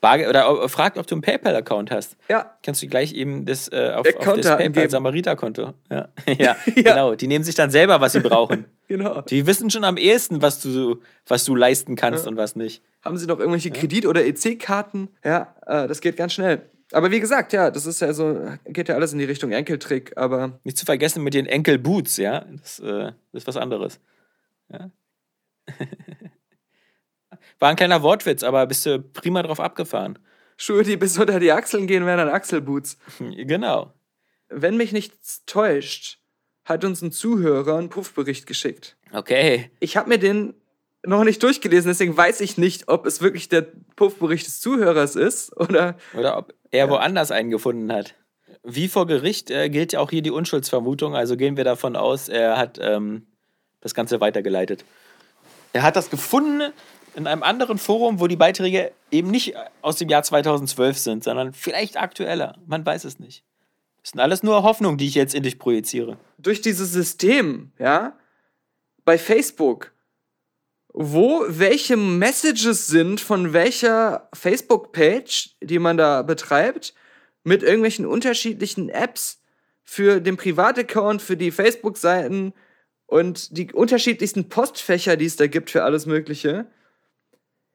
Barge oder fragt, ob du einen PayPal-Account hast. Ja. Kannst du gleich eben das äh, auf, auf das Daten PayPal geben. Samariter-Konto. Ja. ja, genau. Die nehmen sich dann selber, was sie brauchen. Genau. Die wissen schon am ehesten, was du, was du leisten kannst und was nicht. Haben sie noch irgendwelche Kredit- oder EC-Karten? Ja, äh, das geht ganz schnell. Aber wie gesagt, ja, das ist ja so, geht ja alles in die Richtung Enkeltrick, aber Nicht zu vergessen mit den Enkelboots, ja. Das, äh, ist was anderes. Ja. War ein kleiner Wortwitz, aber bist du prima drauf abgefahren. Schuhe, die bis unter die Achseln gehen, wären dann Achselboots. Genau. Wenn mich nichts täuscht, hat uns ein Zuhörer einen Puffbericht geschickt. Okay. Ich habe mir den noch nicht durchgelesen, deswegen weiß ich nicht, ob es wirklich der Puffbericht des Zuhörers ist oder. Oder ob er woanders einen gefunden hat. Wie vor Gericht äh, gilt ja auch hier die Unschuldsvermutung, also gehen wir davon aus, er hat ähm, das Ganze weitergeleitet. Er hat das gefunden in einem anderen Forum, wo die Beiträge eben nicht aus dem Jahr 2012 sind, sondern vielleicht aktueller. Man weiß es nicht. Das sind alles nur Hoffnungen, die ich jetzt in dich projiziere. durch dieses System, ja, bei Facebook, wo welche Messages sind von welcher Facebook-Page, die man da betreibt, mit irgendwelchen unterschiedlichen Apps für den Privataccount, für die Facebook-Seiten und die unterschiedlichsten Postfächer, die es da gibt für alles Mögliche.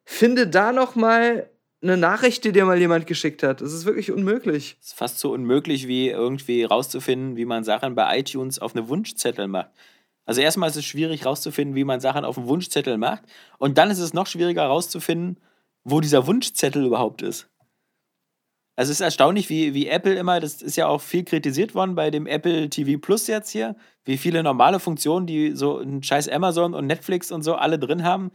Finde da noch mal eine Nachricht, die dir mal jemand geschickt hat. Das ist wirklich unmöglich. Es ist fast so unmöglich, wie irgendwie rauszufinden, wie man Sachen bei iTunes auf eine Wunschzettel macht. Also erstmal ist es schwierig rauszufinden, wie man Sachen auf einen Wunschzettel macht. Und dann ist es noch schwieriger rauszufinden, wo dieser Wunschzettel überhaupt ist. Also es ist erstaunlich, wie, wie Apple immer, das ist ja auch viel kritisiert worden bei dem Apple TV Plus jetzt hier, wie viele normale Funktionen, die so ein scheiß Amazon und Netflix und so alle drin haben,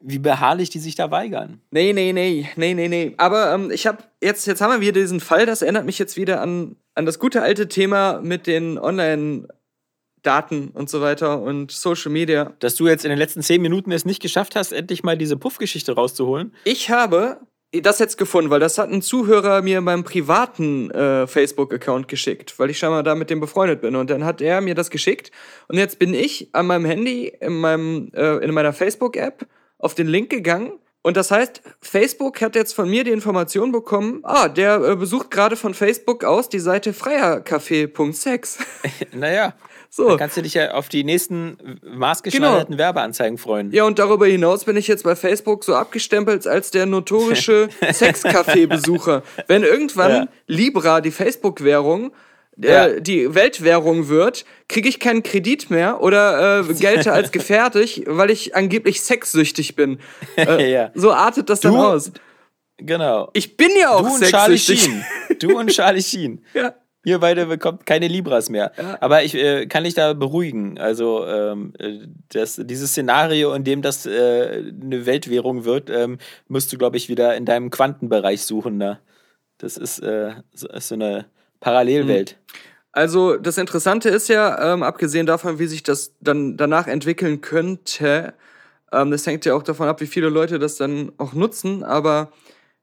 wie beharrlich die sich da weigern. Nee, nee, nee, nee, nee, nee. Aber ähm, ich habe jetzt, jetzt haben wir wieder diesen Fall, das erinnert mich jetzt wieder an, an das gute alte Thema mit den Online-Daten und so weiter und Social Media. Dass du jetzt in den letzten zehn Minuten es nicht geschafft hast, endlich mal diese Puffgeschichte rauszuholen. Ich habe das jetzt gefunden, weil das hat ein Zuhörer mir in meinem privaten äh, Facebook-Account geschickt, weil ich scheinbar da mit dem befreundet bin. Und dann hat er mir das geschickt. Und jetzt bin ich an meinem Handy, in, meinem, äh, in meiner Facebook-App, auf den Link gegangen. Und das heißt, Facebook hat jetzt von mir die Information bekommen, ah, der äh, besucht gerade von Facebook aus die Seite freiercafé.sex. naja. So. Dann kannst du dich ja auf die nächsten maßgeschneiderten Genau. Werbeanzeigen freuen. Ja, und darüber hinaus bin ich jetzt bei Facebook so abgestempelt als der notorische Sexcafé-Besucher. Wenn irgendwann Ja. Libra, die Facebook-Währung, äh, Ja. die Weltwährung wird, kriege ich keinen Kredit mehr oder äh, gelte als gefährlich, weil ich angeblich sexsüchtig bin. Äh, Ja. So artet das dann Du- aus. Genau. Ich bin ja auch du und Charlie sexsüchtig. Sheen. Du und Charlie Sheen. Ja. Ihr beide bekommt keine Libras mehr. Aber ich äh, kann dich da beruhigen. Also ähm, äh, das, dieses Szenario, in dem das äh, eine Weltwährung wird, ähm, musst du, glaube ich, wieder in deinem Quantenbereich suchen. Ne? Das ist, äh, so, ist so eine Parallelwelt. Also das Interessante ist ja, ähm, abgesehen davon, wie sich das dann danach entwickeln könnte, ähm, das hängt ja auch davon ab, wie viele Leute das dann auch nutzen, aber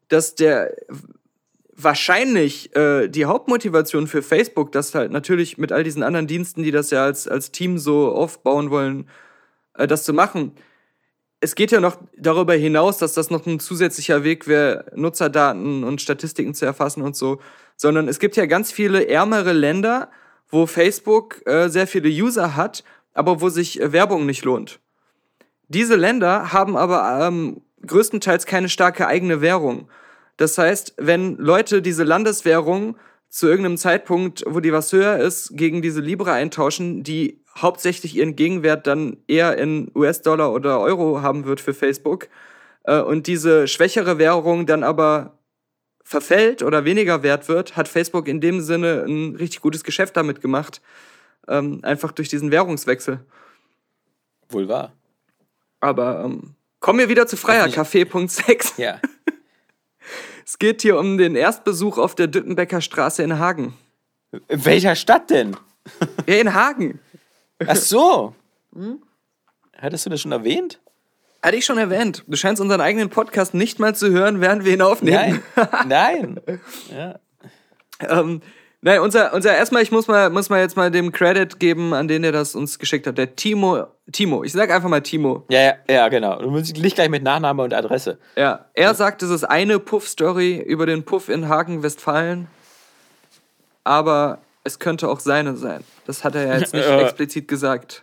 dass der wahrscheinlich äh, die Hauptmotivation für Facebook, das halt natürlich mit all diesen anderen Diensten, die das ja als, als Team so aufbauen wollen, äh, das zu machen. Es geht ja noch darüber hinaus, dass das noch ein zusätzlicher Weg wäre, Nutzerdaten und Statistiken zu erfassen und so, sondern es gibt ja ganz viele ärmere Länder, wo Facebook äh, sehr viele User hat, aber wo sich äh, Werbung nicht lohnt. Diese Länder haben aber ähm, größtenteils keine starke eigene Währung. Das heißt, wenn Leute diese Landeswährung zu irgendeinem Zeitpunkt, wo die was höher ist, gegen diese Libra eintauschen, die hauptsächlich ihren Gegenwert dann eher in US-Dollar oder Euro haben wird für Facebook, äh, und diese schwächere Währung dann aber verfällt oder weniger wert wird, hat Facebook in dem Sinne ein richtig gutes Geschäft damit gemacht. Ähm, einfach durch diesen Währungswechsel. Wohl wahr. Aber ähm, kommen wir wieder zu freiercafé.6. Ja. Es geht hier um den Erstbesuch auf der Düttenbecker Straße in Hagen. In welcher Stadt denn? Ja, in Hagen. Ach so. Hattest du das schon erwähnt? Hatte ich schon erwähnt. Du scheinst unseren eigenen Podcast nicht mal zu hören, während wir ihn aufnehmen. Nein. Nein. Ja. Ähm, nein, unser, unser erstmal, ich muss mal, muss mal jetzt mal dem Credit geben, an den der das uns geschickt hat. Der Timo, Timo, ich sag einfach mal Timo. Ja, ja, ja, genau. Du musst nicht gleich mit Nachname und Adresse. Ja, er sagt, es ist eine Puff-Story über den Puff in Hagen, Westfalen. Aber es könnte auch seine sein. Das hat er ja jetzt nicht explizit gesagt.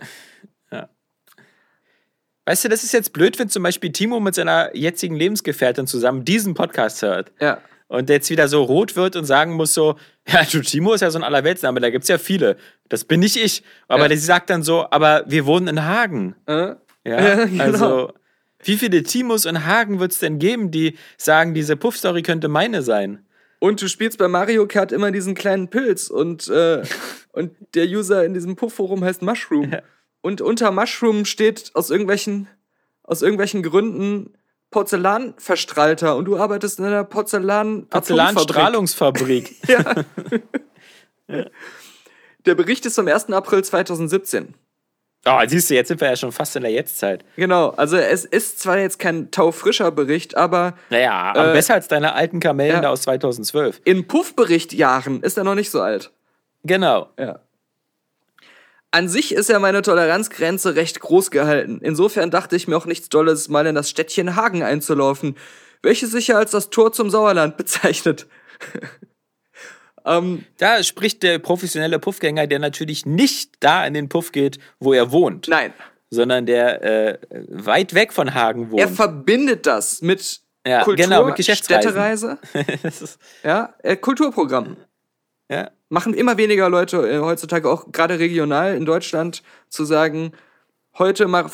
Weißt du, das ist jetzt blöd, wenn zum Beispiel Timo mit seiner jetzigen Lebensgefährtin zusammen diesen Podcast hört. Ja. Und der jetzt wieder so rot wird und sagen muss so, ja, du, Timo ist ja so ein Allerweltsname, da gibt's ja viele. Das bin nicht ich. Aber Ja. der sagt dann so, aber wir wohnen in Hagen. Äh? Ja, Ja, genau. also wie viele Timos in Hagen wird's denn geben, die sagen, diese Puff-Story könnte meine sein? Und du spielst bei Mario Kart immer diesen kleinen Pilz und, äh, und der User in diesem Puff-Forum heißt Mushroom. Und unter Mushroom steht aus irgendwelchen, aus irgendwelchen Gründen Porzellanverstrahlter und du arbeitest in einer Porzellan Porzellanstrahlungsfabrik. Ja. Der Bericht ist vom 1. April 2017. Oh, siehst du, jetzt sind wir ja schon fast in der Jetztzeit. Genau, also es ist zwar jetzt kein taufrischer Bericht, aber Naja, aber Äh, besser als deine alten Kamellen ja. aus 2012. in Puffbericht-Jahren ist er noch nicht so alt. Genau. Ja. An sich ist ja meine Toleranzgrenze recht groß gehalten. Insofern dachte ich mir auch nichts Dolles, mal in das Städtchen Hagen einzulaufen, welches sich ja als das Tor zum Sauerland bezeichnet. ähm, Da spricht der professionelle Puffgänger, der natürlich nicht da in den Puff geht, wo er wohnt, nein, sondern der äh, weit weg von Hagen wohnt. er verbindet das mit Ja, Kultur, genau, mit Geschäftsreisen. Städtereise, ja, äh, Kulturprogramm. Ja. machen immer weniger Leute äh, heutzutage auch gerade regional in Deutschland zu sagen, heute mache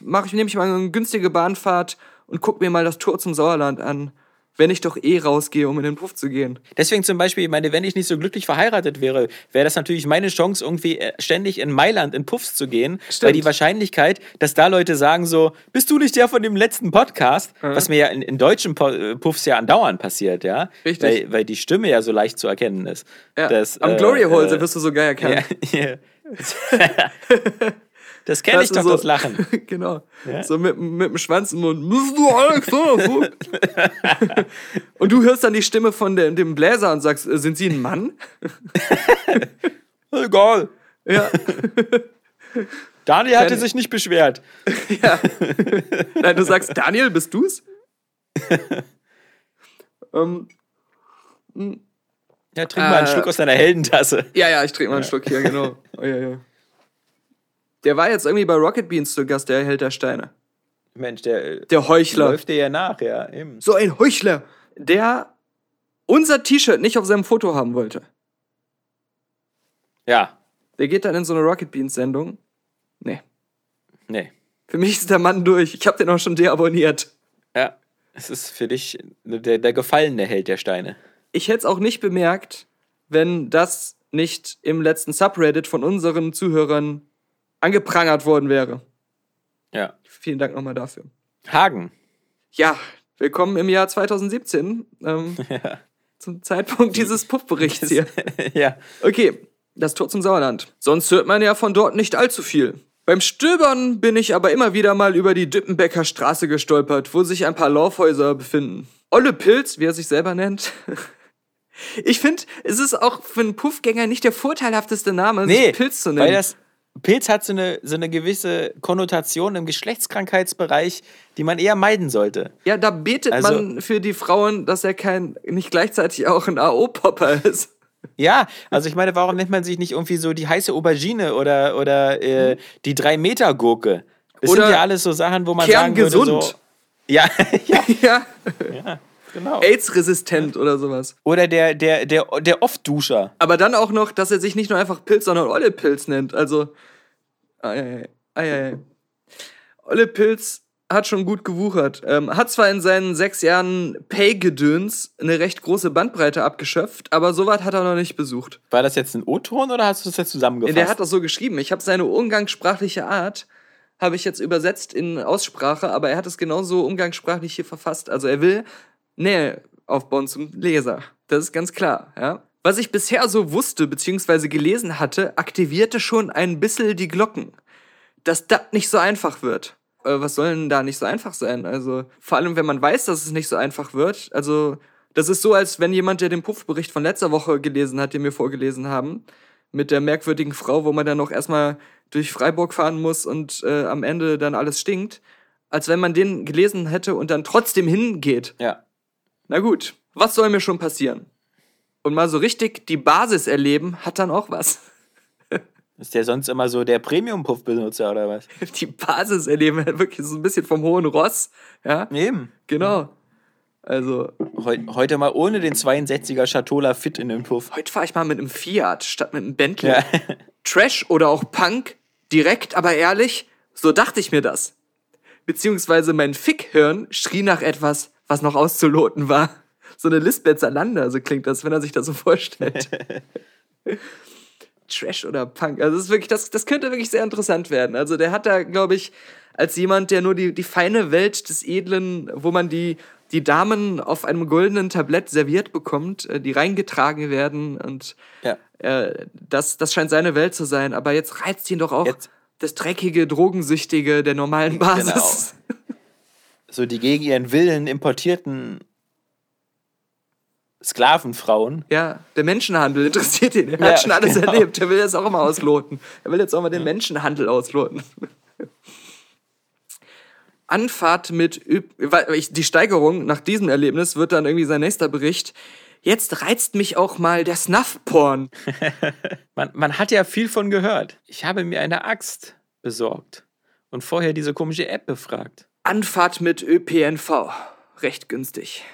mach ich nehme ich mal eine günstige Bahnfahrt und guck mir mal das Tor zum Sauerland an wenn ich doch eh rausgehe, um in den Puff zu gehen. Deswegen zum Beispiel, ich meine, wenn ich nicht so glücklich verheiratet wäre, wäre das natürlich meine Chance, irgendwie äh, ständig in Mailand in Puffs zu gehen. Stimmt. Weil die Wahrscheinlichkeit, dass da Leute sagen so, bist du nicht der von dem letzten Podcast? Was mir ja in, in deutschen äh, Puffs ja andauernd passiert, ja? Richtig. Weil, weil die Stimme ja so leicht zu erkennen ist. Ja, Das, Am äh, Glory Hole äh, wirst du sogar erkennen. Ja, ja. das kenne ich doch, so- das Lachen. genau. Ja. So mit, mit dem Schwanz im Mund. Bist du Alexander und du hörst dann die Stimme von dem, dem Bläser und sagst, äh, sind Sie ein Mann? Egal. Ja. Daniel hatte sich nicht beschwert. ja. Nein, du sagst, Daniel, bist du's? ähm, Ja, trink mal einen Äh, Schluck aus deiner Heldentasse. ja, ja, ich trinke mal einen Schluck hier, genau. Oh, ja, ja. Der war jetzt irgendwie bei Rocket Beans zu Gast, der Held der Steine. Mensch, der, Der Heuchler. läuft dir ja nach, ja. Eben. So ein Heuchler, der unser T-Shirt nicht auf seinem Foto haben wollte. Ja, Der geht dann in so eine Rocket Beans Sendung. Nee. nee. Für mich ist der Mann durch. Ich habe den auch schon deabonniert. Ja, es ist für dich der, der gefallene Held der Steine. Ich hätte es auch nicht bemerkt, wenn das nicht im letzten Subreddit von unseren Zuhörern angeprangert worden wäre. Ja. Vielen Dank nochmal dafür. Hagen. Ja, willkommen im Jahr 2017. Ähm, Ja. Zum Zeitpunkt dieses Puffberichts hier. ja. Okay, das Tor zum Sauerland. Sonst hört man ja von dort nicht allzu viel. Beim Stöbern bin ich aber immer wieder mal über die Dippenbecker Straße gestolpert, wo sich ein paar Laufhäuser befinden. Olle Pilz, wie er sich selber nennt. Ich finde, es ist auch für einen Puffgänger nicht der vorteilhafteste Name, Nee, sich Pilz zu nennen. weil das Pilz hat so eine, so eine gewisse Konnotation im Geschlechtskrankheitsbereich, die man eher meiden sollte. ja, da betet Also- man für die Frauen, dass er kein, nicht gleichzeitig auch ein AO-Popper ist. Ja, also ich meine, warum nennt man sich nicht irgendwie so die heiße Aubergine oder, oder äh, die Drei-Meter-Gurke? Das Oder sind ja alles so Sachen, wo man sagen würde, so... Ja, ja, ja, ja, genau. AIDS-resistent oder sowas. Oder der, der, der, der Oft-Duscher. Aber dann auch noch, dass er sich nicht nur einfach Pilz, sondern Olle Pilz nennt. Also, ei, ei, ei, ei. Olle Pilz hat schon gut gewuchert. Ähm, hat zwar in seinen sechs Jahren Pay-Gedöns eine recht große Bandbreite abgeschöpft, aber sowas hat er noch nicht besucht. War das jetzt ein O-Ton oder hast du das jetzt zusammengefasst? Der hat das so geschrieben. Ich habe seine umgangssprachliche Art habe ich jetzt übersetzt in Aussprache, aber er hat es genauso umgangssprachlich hier verfasst. Also er will Nähe aufbauen zum Leser. Das ist ganz klar, ja. Was ich bisher so wusste bzw. gelesen hatte, aktivierte schon ein bisschen die Glocken. Dass das nicht so einfach wird. Äh, was soll denn da nicht so einfach sein? Also, vor allem, wenn man weiß, dass es nicht so einfach wird. Also, das ist so, als wenn jemand, der den Puffbericht von letzter Woche gelesen hat, den wir vorgelesen haben, mit der merkwürdigen Frau, wo man dann noch erstmal durch Freiburg fahren muss und äh, am Ende dann alles stinkt, als wenn man den gelesen hätte und dann trotzdem hingeht. Ja. Na gut, was soll mir schon passieren? Und mal so richtig die Basis erleben, hat dann auch was. Ist der sonst immer so der Premium-Puff-Benutzer oder was? Die Basis erleben, wirklich so ein bisschen vom hohen Ross. Ja, Eben. genau. Also, Heu heute mal ohne den 62er Chatola Fit in den Puff. heute fahre ich mal mit einem Fiat statt mit einem Bentley. Ja. Trash oder auch Punk, direkt, aber ehrlich, so dachte ich mir das. Beziehungsweise mein Fickhirn schrie nach etwas, was noch auszuloten war. So eine Lisbeth Salander, so klingt das, wenn er sich das so vorstellt. Trash oder Punk. Also das ist wirklich, das, das könnte wirklich sehr interessant werden. Also der hat da, glaube ich, als jemand, der nur die, die feine Welt des Edlen, wo man die, die Damen auf einem goldenen Tablett serviert bekommt, äh, die reingetragen werden und Ja. äh, das, das scheint seine Welt zu sein. Aber jetzt reizt ihn doch auch Jetzt- das dreckige, drogensüchtige der normalen Basis. So die gegen ihren Willen importierten Sklavenfrauen. Ja, der Menschenhandel interessiert ihn. Er hat schon alles genau. erlebt. Er will jetzt auch mal ausloten. Er will jetzt auch mal den Menschenhandel ausloten. Anfahrt mit die Steigerung nach diesem Erlebnis wird dann irgendwie sein nächster Bericht. Jetzt reizt mich auch mal der Snuff-Porn. Man, man hat ja viel von gehört. Ich habe mir eine Axt besorgt und vorher diese komische App befragt. Anfahrt mit ÖPNV. Recht günstig.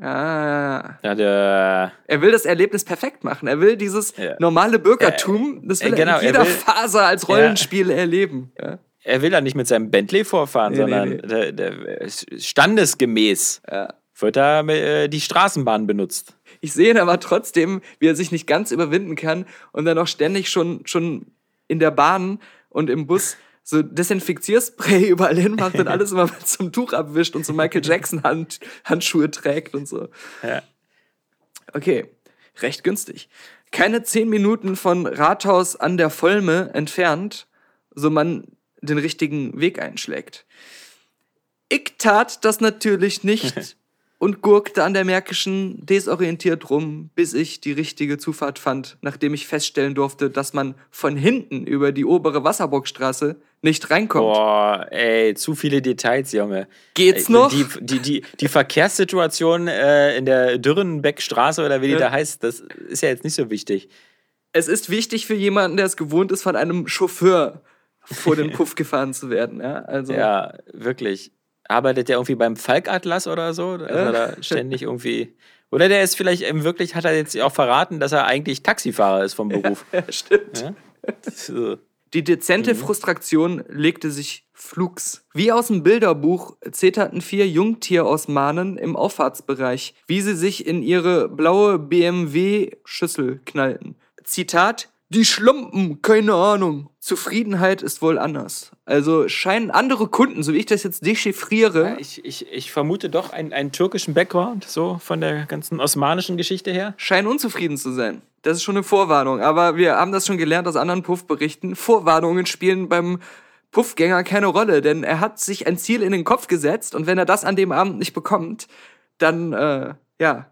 Ah. Ja, der, Er will das Erlebnis perfekt machen. Er will dieses Ja. normale Bürgertum, das will äh, genau, er in er jeder will- Faser als Rollenspiel erleben. Ja. er will da nicht mit seinem Bentley vorfahren, Nee, sondern nee, nee. Der, der, standesgemäß. Ja. wird da äh, die Straßenbahn benutzt. Ich sehe ihn aber trotzdem, wie er sich nicht ganz überwinden kann und dann auch ständig schon, schon in der Bahn und im Bus so Desinfizierspray überall hinmacht und alles immer mit zum Tuch abwischt und so Michael Jackson Hand, Handschuhe trägt und so. Ja. Okay, recht günstig. Keine zehn Minuten von Rathaus an der Volme entfernt, so man den richtigen Weg einschlägt. Ich tat das natürlich nicht und gurkte an der Märkischen desorientiert rum, bis ich die richtige Zufahrt fand, nachdem ich feststellen durfte, dass man von hinten über die obere Wasserburgstraße nicht reinkommt. Boah, ey, zu viele Details, Junge. Geht's noch? Die, die, die, die Verkehrssituation äh, in der Dürrenbeckstraße oder wie die Ja. da heißt, das ist ja jetzt nicht so wichtig. Es ist wichtig für jemanden, der es gewohnt ist, von einem Chauffeur vor den Puff gefahren zu werden. Ja, also Ja, wirklich. Arbeitet der irgendwie beim Falkatlas oder so? Da ständig irgendwie. Oder der ist vielleicht wirklich, hat er jetzt auch verraten, dass er eigentlich Taxifahrer ist vom Beruf. ja, stimmt. Ja? So. Die dezente Frustration legte sich flugs. Wie aus dem Bilderbuch zeterten vier Jungtierosmanen im Auffahrtsbereich, wie sie sich in ihre blaue BMW-Schüssel knallten. Zitat: Die Schlampen, keine Ahnung. Zufriedenheit ist wohl anders. Also scheinen andere Kunden, so wie ich das jetzt dechiffriere, Ja, ich, ich, ich vermute doch einen, einen türkischen Background, so von der ganzen osmanischen Geschichte her. scheinen unzufrieden zu sein. Das ist schon eine Vorwarnung. Aber wir haben das schon gelernt aus anderen Puffberichten. Vorwarnungen spielen beim Puffgänger keine Rolle, denn er hat sich ein Ziel in den Kopf gesetzt und wenn er das an dem Abend nicht bekommt, dann, äh, ja,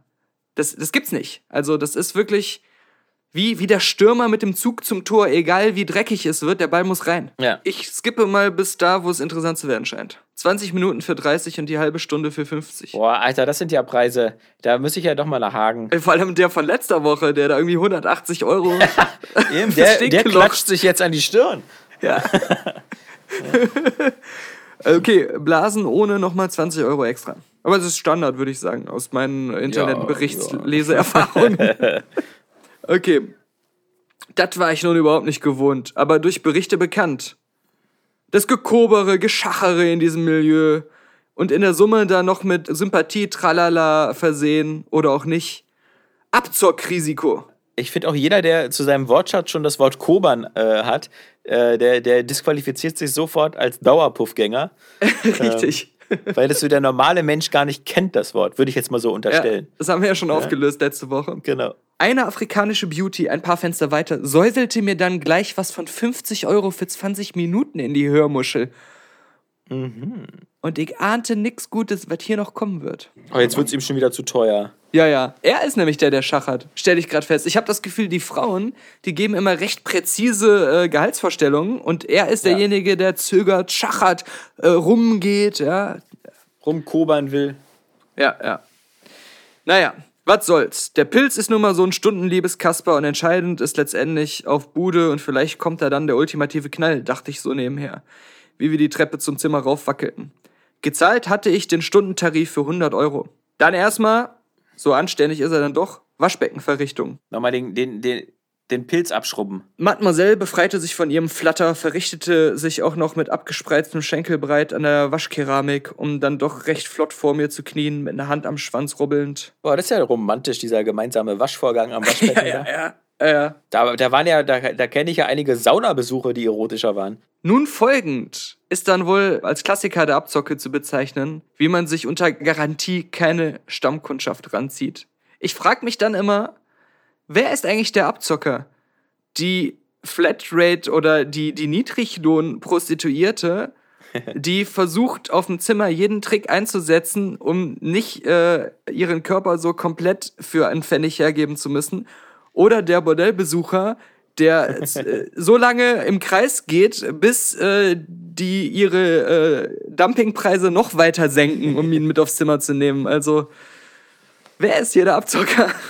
das, das gibt's nicht. Also das ist wirklich wie, wie der Stürmer mit dem Zug zum Tor, egal wie dreckig es wird, der Ball muss rein. Ja. Ich skippe mal bis da, wo es interessant zu werden scheint. 20 Minuten für 30 und die halbe Stunde für 50. Boah, Alter, das sind ja Preise. Da muss ich ja doch mal nach Hagen. Vor allem der von letzter Woche, der da irgendwie 180 Euro Eben, der, der klatscht sich jetzt an die Stirn. Ja. okay, Blasen ohne nochmal 20 Euro extra. Aber das ist Standard, würde ich sagen, aus meinen Internetberichtsleseerfahrungen. okay. Das war ich nun überhaupt nicht gewohnt, aber durch Berichte bekannt. Das Gekobere, Geschachere in diesem Milieu und in der Summe dann noch mit Sympathie, Tralala versehen oder auch nicht. Abzockrisiko. Ich finde auch jeder, der zu seinem Wortschatz schon das Wort Kobern äh, hat, äh, der, der disqualifiziert sich sofort als Dauerpuffgänger, Richtig. weil das so der normale Mensch gar nicht kennt, das Wort. Würde ich jetzt mal so ja, unterstellen. das haben wir ja schon aufgelöst letzte Woche. Genau. Eine afrikanische Beauty, ein paar Fenster weiter, säuselte mir dann gleich was von 50 Euro für 20 Minuten in die Hörmuschel. Und ich ahnte nichts Gutes, was hier noch kommen wird. Oh, jetzt wird es ihm schon wieder zu teuer. Ja, ja. Er ist nämlich der, der schachert. Stell dich gerade fest. Ich habe das Gefühl, die Frauen, die geben immer recht präzise äh, Gehaltsvorstellungen und er ist Ja. derjenige, der zögert, schachert, äh, rumgeht, ja. Rumkobern will. Ja, ja. Naja, was soll's. Der Pilz ist nun mal so ein stundenliebes Kasper und entscheidend ist letztendlich auf Bude und vielleicht kommt da dann der ultimative Knall, dachte ich so nebenher. Wie wir die Treppe zum Zimmer raufwackelten. Gezahlt hatte ich den Stundentarif für 100 Euro. Dann erstmal, so anständig ist er dann doch, Waschbeckenverrichtung. Nochmal den, den, den, den Pilz abschrubben. Mademoiselle befreite sich von ihrem Flatter, verrichtete sich auch noch mit abgespreiztem Schenkelbreit an der Waschkeramik, um dann doch recht flott vor mir zu knien, mit einer Hand am Schwanz rubbelnd. Boah, das ist ja romantisch, dieser gemeinsame Waschvorgang am Waschbecken. da. ja, ja. Ja. Da, da waren ja, da, da kenne ich ja einige Saunabesuche, die erotischer waren. Nun folgend ist dann wohl als Klassiker der Abzocke zu bezeichnen, wie man sich unter Garantie keine Stammkundschaft ranzieht. Ich frag mich dann immer, wer ist eigentlich der Abzocker? Die Flatrate oder die, die Niedriglohn-Prostituierte, die versucht auf dem Zimmer jeden Trick einzusetzen, um nicht äh, ihren Körper so komplett für einen Pfennig hergeben zu müssen. Oder der Bordellbesucher, der äh, so lange im Kreis geht, bis äh, die ihre äh, Dumpingpreise noch weiter senken, um ihn mit aufs Zimmer zu nehmen. Also, wer ist hier der Abzocker?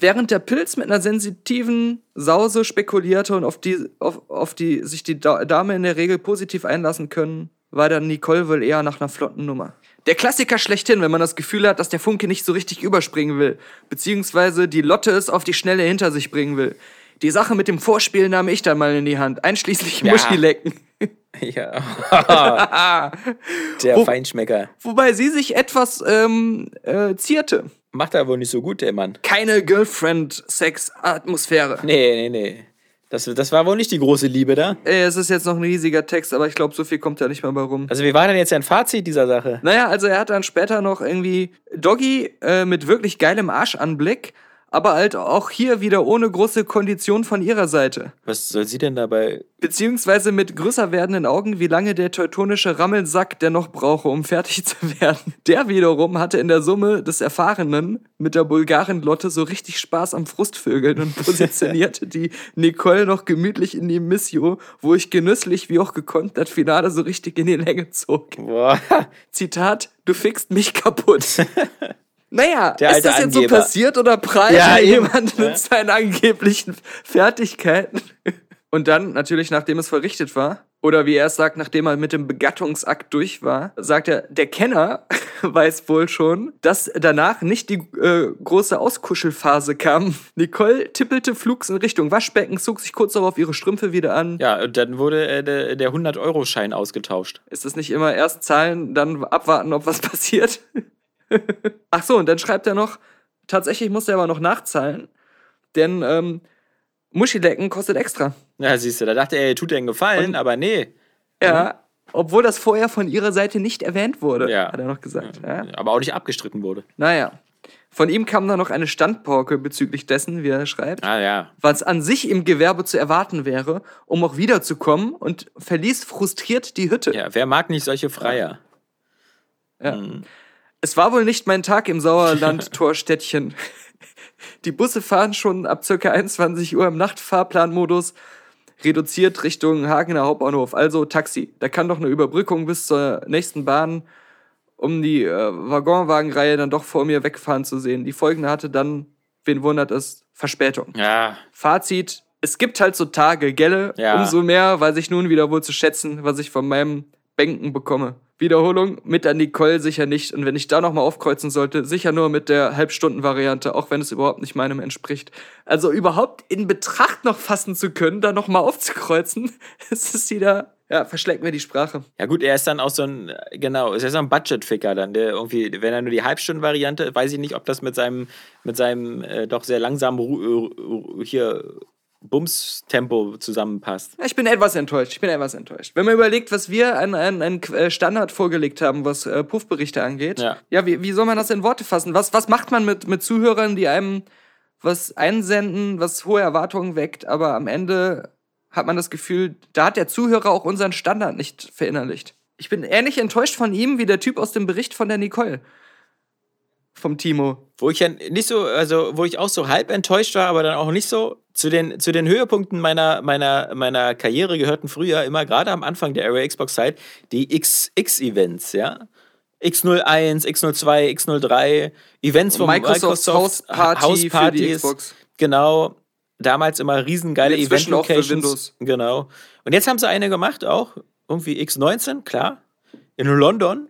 Während der Pilz mit einer sensitiven Sause spekulierte und auf die, auf, auf die sich die Da- Dame in der Regel positiv einlassen können, war dann Nicole wohl eher nach einer flotten Nummer. Der Klassiker schlechthin, wenn man das Gefühl hat, dass der Funke nicht so richtig überspringen will, beziehungsweise die Lotte es auf die Schnelle hinter sich bringen will. Die Sache mit dem Vorspiel nahm ich dann mal in die Hand, einschließlich Ja. Muschilecken. Ja. Der Wo- Feinschmecker. Wobei sie sich etwas ähm, äh, zierte. Macht er wohl nicht so gut, der Mann. Keine Girlfriend-Sex-Atmosphäre. Nee, nee, nee. Das, das war wohl nicht die große Liebe da. Äh, Es ist jetzt noch ein riesiger Text, aber ich glaube, so viel kommt da nicht mehr bei rum. Also, wie war denn jetzt ein Fazit dieser Sache? Naja, also er hat dann später noch irgendwie Doggy äh, mit wirklich geilem Arschanblick, aber halt auch hier wieder ohne große Kondition von ihrer Seite. Was soll sie denn dabei? Beziehungsweise mit größer werdenden Augen, wie lange der teutonische Rammelsack der noch brauche, um fertig zu werden. Der wiederum hatte in der Summe des Erfahrenen mit der Bulgarin Lotte so richtig Spaß am Frustvögeln und positionierte die Nicole noch gemütlich in die Missio, wo ich genüsslich wie auch gekonnt das Finale so richtig in die Länge zog. Boah. Zitat, du fickst mich kaputt. Naja, Der ist das jetzt Angeber. so passiert oder prahlt Ja, jemand mit seinen angeblichen Fertigkeiten? Und dann, natürlich, nachdem es verrichtet war, oder wie er es sagt, nachdem er mit dem Begattungsakt durch war, sagt er, der Kenner weiß wohl schon, dass danach nicht die äh, große Auskuschelphase kam. Nicole tippelte flugs in Richtung Waschbecken, zog sich kurz darauf ihre Strümpfe wieder an. Ja, und dann wurde äh, der, der 100-Euro-Schein ausgetauscht. Ist es nicht immer erst zahlen, dann abwarten, ob was passiert? Ach so, und dann schreibt er noch, tatsächlich muss er aber noch nachzahlen, denn ähm, Muschilecken kostet extra. Ja, siehst du, da dachte er, er tut dir einen Gefallen, Und- aber nee. Ja, obwohl das vorher von ihrer Seite nicht erwähnt wurde, Ja. hat er noch gesagt. Ja. Aber auch nicht abgestritten wurde. Naja, von ihm kam dann noch eine Standpauke bezüglich dessen, wie er schreibt, Ah ja. was an sich im Gewerbe zu erwarten wäre, um auch wiederzukommen und verließ frustriert die Hütte. Ja, wer mag nicht solche Freier? Ja. Es war wohl nicht mein Tag im Sauerland-Torstädtchen. Die Busse fahren schon ab ca. 21 Uhr im Nachtfahrplanmodus, reduziert Richtung Hagener Hauptbahnhof, also Taxi. Da kann doch eine Überbrückung bis zur nächsten Bahn, um die äh, Waggonwagenreihe dann doch vor mir wegfahren zu sehen. Die folgende hatte dann, wen wundert es, Verspätung. Ja, Fazit, es gibt halt so Tage, gelle, Ja. umso mehr weiß ich nun wieder wohl zu schätzen, was ich von meinem Bänken bekomme. Wiederholung mit der Nicole sicher nicht und wenn ich da nochmal aufkreuzen sollte, sicher nur mit der Halbstunden-Variante, auch wenn es überhaupt nicht meinem entspricht. Also überhaupt in Betracht noch fassen zu können, da nochmal aufzukreuzen, es ist wieder, ja, verschlägt mir die Sprache. Ja gut, er ist dann auch so ein, genau, ist ja so ein Budget-Ficker dann, der irgendwie, wenn er nur die Halbstunden-Variante, weiß ich nicht, ob das mit seinem, mit seinem äh, doch sehr langsamen Ru äh, hier Bums-Tempo zusammenpasst. Ich bin etwas enttäuscht, ich bin etwas enttäuscht. Wenn man überlegt, was wir an an äh, Standard vorgelegt haben, was äh, Puffberichte angeht, Ja. ja wie, wie soll man das in Worte fassen? Was, was macht man mit, mit Zuhörern, die einem was einsenden, was hohe Erwartungen weckt, aber am Ende hat man das Gefühl, da hat der Zuhörer auch unseren Standard nicht verinnerlicht. Ich bin ähnlich enttäuscht von ihm wie der Typ aus dem Bericht von der Nicole. Vom Timo. Wo ich ja nicht so, also wo ich auch so halb enttäuscht war, aber dann auch nicht so. Zu den, zu den Höhepunkten meiner, meiner, meiner Karriere gehörten früher immer, gerade am Anfang der Area Xbox Zeit, die XX-Events, ja. X01, X02, X03, Events von Microsofts Microsoft, für die Xbox. Genau. Damals immer riesengeile Event-Locations. Windows. Genau. Und jetzt haben sie eine gemacht, auch irgendwie X19, klar, in London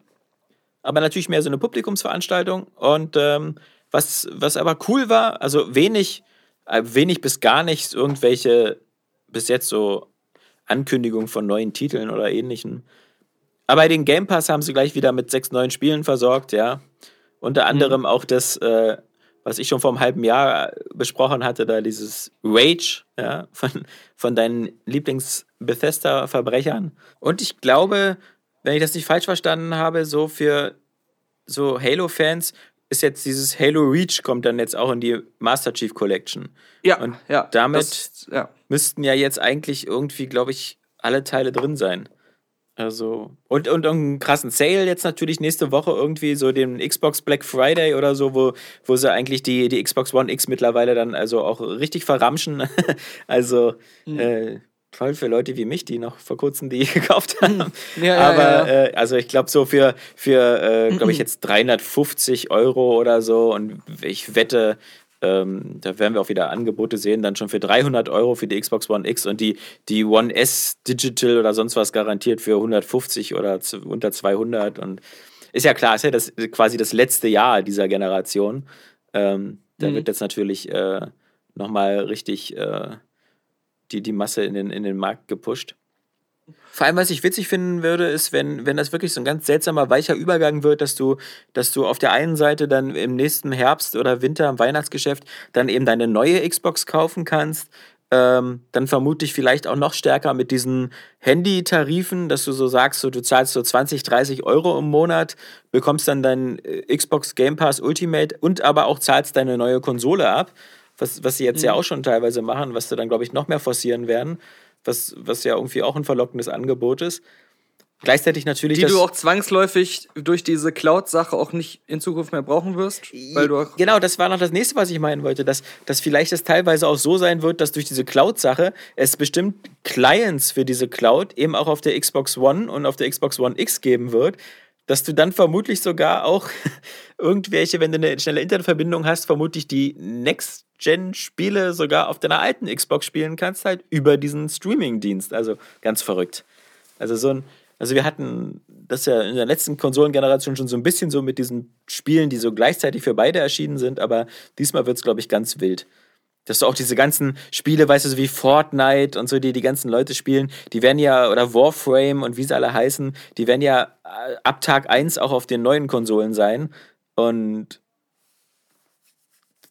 aber natürlich mehr so eine Publikumsveranstaltung. Und ähm, was, was aber cool war, also wenig, äh, wenig bis gar nichts irgendwelche bis jetzt so Ankündigungen von neuen Titeln oder ähnlichem. Aber den Game Pass haben sie gleich wieder mit sechs neuen Spielen versorgt, ja. Unter anderem auch das, äh, was ich schon vor einem halben Jahr besprochen hatte, da dieses Rage, ja, von, von deinen Lieblings-Bethesda-Verbrechern. Und ich glaube, wenn ich das nicht falsch verstanden habe, so für so Halo-Fans ist jetzt dieses Halo Reach kommt dann jetzt auch in die Master Chief Collection. Ja, Und ja. damit- Das, ja. Müssten ja jetzt eigentlich irgendwie, glaube ich, alle Teile drin sein. Also, und, und einen krassen Sale jetzt natürlich nächste Woche irgendwie, so den Xbox Black Friday oder so, wo, wo sie eigentlich die, die Xbox One X mittlerweile dann also auch richtig verramschen. also, äh, toll für Leute wie mich, die noch vor kurzem die gekauft haben. Ja, ja, Aber, ja, ja. Äh, also ich glaube so für, für äh, glaube ich jetzt 350 Euro oder so und ich wette, ähm, da werden wir auch wieder Angebote sehen, dann schon für 300 Euro für die Xbox One X und die, die One S Digital oder sonst was garantiert für 150 oder zu, unter 200 und ist ja klar, ist ja das quasi das letzte Jahr dieser Generation. Ähm, da Mhm. wird jetzt natürlich äh, nochmal richtig äh, die, die Masse in den, in den Markt gepusht. Vor allem, was ich witzig finden würde, ist, wenn, wenn das wirklich so ein ganz seltsamer, weicher Übergang wird, dass du, dass du auf der einen Seite dann im nächsten Herbst oder Winter im Weihnachtsgeschäft dann eben deine neue Xbox kaufen kannst. Ähm, dann vermutlich vielleicht auch noch stärker mit diesen Handy-Tarifen, dass du so sagst, so, du zahlst so 20, 30 Euro im Monat, bekommst dann dein äh, Xbox Game Pass Ultimate und aber auch zahlst deine neue Konsole ab, was, was sie jetzt mhm. ja auch schon teilweise machen, was sie dann, glaube ich, noch mehr forcieren werden was, was ja irgendwie auch ein verlockendes Angebot ist. Gleichzeitig natürlich. Die du auch zwangsläufig durch diese Cloud-Sache auch nicht in Zukunft mehr brauchen wirst. Weil du genau, das war noch das nächste, was ich meinen wollte, dass, dass vielleicht es teilweise auch so sein wird, dass durch diese Cloud-Sache es bestimmt Clients für diese Cloud eben auch auf der Xbox One und auf der Xbox One X geben wird, dass du dann vermutlich sogar auch irgendwelche, wenn du eine schnelle Internetverbindung hast, vermutlich die Next Gen-Spiele sogar auf deiner alten Xbox spielen kannst, halt über diesen Streaming-Dienst. Also ganz verrückt. Also so ein, also wir hatten das ja in der letzten Konsolengeneration schon so ein bisschen so mit diesen Spielen, die so gleichzeitig für beide erschienen sind, aber diesmal wird es, glaube ich, ganz wild. Dass du auch diese ganzen Spiele, weißt du, so wie Fortnite und so, die die ganzen Leute spielen, die werden ja, oder Warframe und wie sie alle heißen, die werden ja äh, ab Tag 1 auch auf den neuen Konsolen sein. Und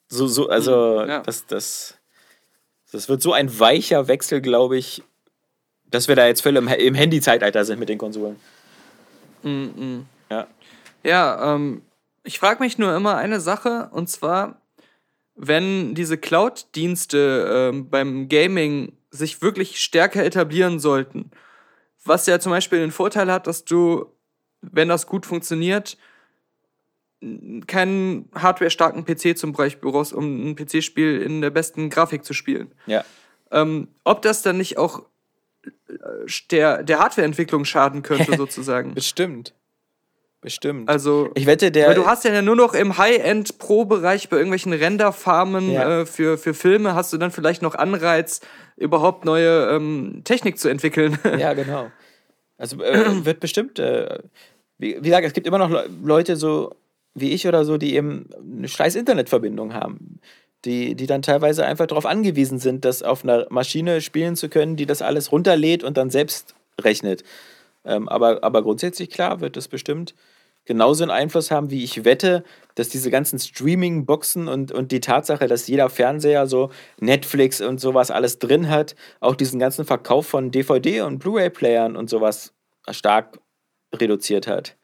so, so, also, mhm, ja. das, das, das wird so ein weicher Wechsel, glaube ich, dass wir da jetzt völlig im, im Handy-Zeitalter sind mit den Konsolen. Mhm. Ja. Ja, ähm, ich frage mich nur immer eine Sache, und zwar, wenn diese Cloud-Dienste ähm, beim Gaming sich wirklich stärker etablieren sollten, was ja zum Beispiel den Vorteil hat, dass du, wenn das gut funktioniert, keinen hardware-starken PC zum Beispiel brauchst, um ein PC-Spiel in der besten Grafik zu spielen. Ja. Ähm, ob das dann nicht auch äh, der, der Hardware-Entwicklung schaden könnte, sozusagen. Bestimmt. Bestimmt. Also, ich wette, der. Weil du hast ja nur noch im High-End-Pro-Bereich bei irgendwelchen Render-Farmen ja. äh, für, für Filme hast du dann vielleicht noch Anreiz, überhaupt neue ähm, Technik zu entwickeln. Ja, genau. Also äh, wird bestimmt, äh, wie, wie gesagt, es gibt immer noch Leute so wie ich oder so, die eben eine scheiß Internetverbindung haben. Die, die dann teilweise einfach darauf angewiesen sind, das auf einer Maschine spielen zu können, die das alles runterlädt und dann selbst rechnet. Ähm, aber, aber grundsätzlich klar wird das bestimmt genauso einen Einfluss haben, wie ich wette, dass diese ganzen Streaming-Boxen und, und die Tatsache, dass jeder Fernseher so Netflix und sowas alles drin hat, auch diesen ganzen Verkauf von DVD- und Blu-ray-Playern und sowas stark reduziert hat.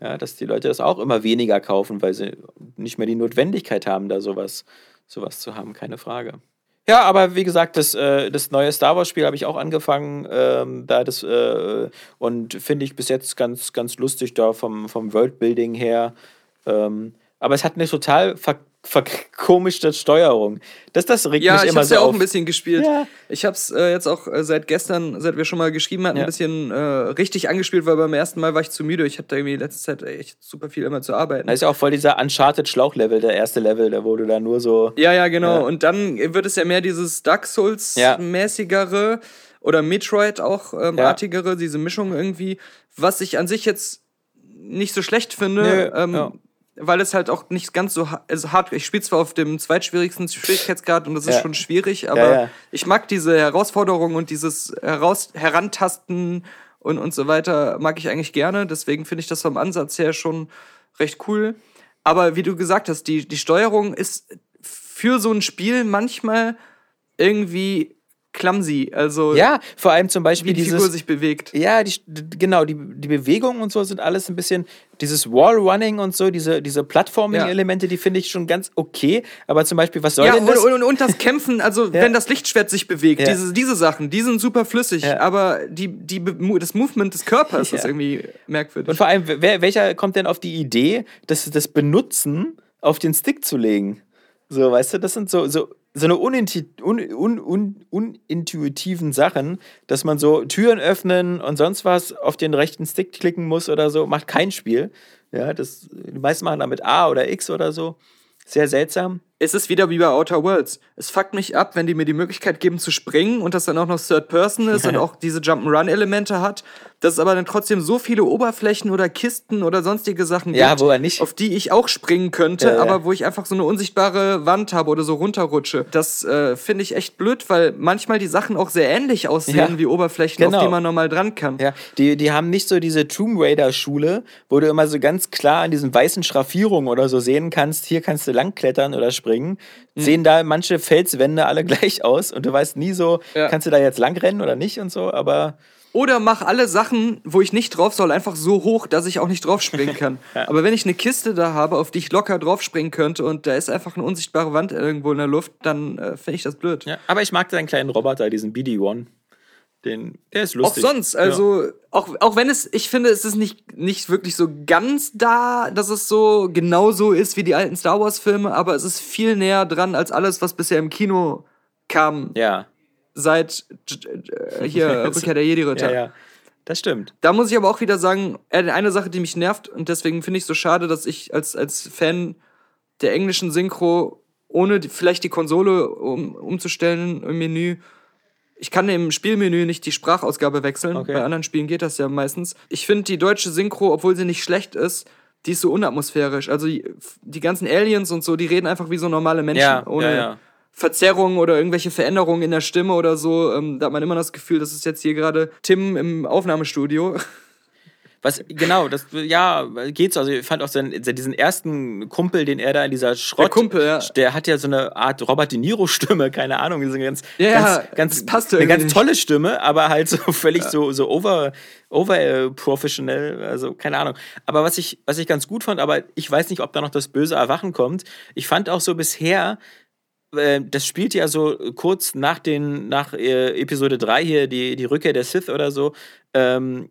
Ja, dass die Leute das auch immer weniger kaufen, weil sie nicht mehr die Notwendigkeit haben, da sowas, sowas zu haben, keine Frage. Ja, aber wie gesagt, das, äh, das neue Star Wars-Spiel habe ich auch angefangen, ähm, da das äh, und finde ich bis jetzt ganz, ganz lustig da vom, vom Worldbuilding her. Ähm, aber es hat eine total ver verkomischte Steuerung. Das, das regt ja, mich immer so ja auf. auch ein bisschen gespielt. Ja. Ich habe es äh, jetzt auch äh, seit gestern, seit wir schon mal geschrieben hatten, ja. ein bisschen äh, richtig angespielt, weil beim ersten Mal war ich zu müde. Ich hatte irgendwie letzte Zeit echt super viel immer zu arbeiten. Da ist ja auch voll dieser Uncharted-Schlauchlevel, der erste Level, da wurde da nur so... Ja, ja, genau. Und dann wird es ja mehr dieses Dark Souls-mäßigere oder Metroid auch ähm, artigere, diese Mischung irgendwie, was ich an sich jetzt nicht so schlecht finde. Nö, ähm, ja weil es halt auch nicht ganz so also hart. Ich spiele zwar auf dem zweitschwierigsten Schwierigkeitsgrad und das ist ja. schon schwierig, aber ja, ja. ich mag diese Herausforderung und dieses Heraus Herantasten und, und so weiter mag ich eigentlich gerne. Deswegen finde ich das vom Ansatz her schon recht cool. Aber wie du gesagt hast, die, die Steuerung ist für so ein Spiel manchmal irgendwie clumsy. Also ja, vor allem zum Beispiel wie die dieses, Figur sich bewegt. Ja, die, genau, die, die Bewegungen und so sind alles ein bisschen dieses Wallrunning und so, diese, diese Plattforming-Elemente, ja. die finde ich schon ganz okay. Aber zum Beispiel, was soll ja, denn das? Und, und, und das Kämpfen, also ja. wenn das Lichtschwert sich bewegt, diese, diese Sachen, die sind super flüssig, aber die, die, das Movement des Körpers ist irgendwie merkwürdig. Und vor allem, wer, welcher kommt denn auf die Idee, das, das Benutzen auf den Stick zu legen? So, weißt du, das sind so, so so eine unintuitiven un, un, un, Sachen, dass man so Türen öffnen und sonst was auf den rechten Stick klicken muss oder so, macht kein Spiel. Ja, das, die meisten machen damit A oder X oder so. Sehr seltsam. Es ist wieder wie bei Outer Worlds. Es fuckt mich ab, wenn die mir die Möglichkeit geben zu springen und das dann auch noch Third Person ist und auch diese Jump'n'Run-Elemente hat, dass es aber dann trotzdem so viele Oberflächen oder Kisten oder sonstige Sachen Ja, gibt, auf die ich auch springen könnte, Ja, ja. aber wo ich einfach so eine unsichtbare Wand habe oder so runterrutsche. Das äh, finde ich echt blöd, weil manchmal die Sachen auch sehr ähnlich aussehen wie Oberflächen, auf genau. die man normal dran kann. Ja, die, die haben nicht so diese Tomb Raider-Schule, wo du immer so ganz klar an diesen weißen Schraffierungen oder so sehen kannst, hier kannst du langklettern oder springen. Mhm. Sehen da manche Felswände alle gleich aus und du weißt nie so, Ja. kannst du da jetzt langrennen oder nicht und so, aber Oder mach alle Sachen, wo ich nicht drauf soll, einfach so hoch, dass ich auch nicht drauf springen kann. Aber wenn ich eine Kiste da habe, auf die ich locker drauf springen könnte und da ist einfach eine unsichtbare Wand irgendwo in der Luft, dann äh, finde ich das blöd. ja. Aber ich mag deinen kleinen Roboter, diesen BD-1. Den, der ist Auch lustig. sonst, also, auch, auch wenn es, ich finde, es ist nicht, nicht wirklich so ganz da, dass es so genauso ist wie die alten Star Wars-Filme, aber es ist viel näher dran als alles, was bisher im Kino kam, Ja. seit äh, hier Rückkehr der Jedi-Ritter. Ja, ja. Das stimmt. Da muss ich aber auch wieder sagen, äh, eine Sache, die mich nervt und deswegen finde ich es so schade, dass ich als, als Fan der englischen Synchro, ohne die, vielleicht die Konsole um, umzustellen im Menü, ich kann im Spielmenü nicht die Sprachausgabe wechseln. Okay. Bei anderen Spielen geht das ja meistens. Ich finde die deutsche Synchro, obwohl sie nicht schlecht ist, die ist so unatmosphärisch. Also die, die ganzen Aliens und so, die reden einfach wie so normale Menschen, Ja, ohne ja, ja. Verzerrungen oder irgendwelche Veränderungen in der Stimme oder so. Ähm, da hat man immer das Gefühl, das ist jetzt hier gerade Tim im Aufnahmestudio. Was, genau, das, ja, geht so. Also, ich fand auch seinen, diesen ersten Kumpel, den er da in dieser Schrott. Der Kumpel, ja. Der hat ja so eine Art Robert De Niro-Stimme, keine Ahnung. Diese ganz, Ja, ganz, ganz, passt eine ganz tolle Stimme, aber halt so völlig so, so over, over äh, professional, also keine Ahnung. Aber was ich, was ich ganz gut fand, aber ich weiß nicht, ob da noch das böse Erwachen kommt. Ich fand auch so bisher, äh, das spielt ja so kurz nach den, nach äh, Episode 3 hier, die, die Rückkehr der Sith oder so, ähm,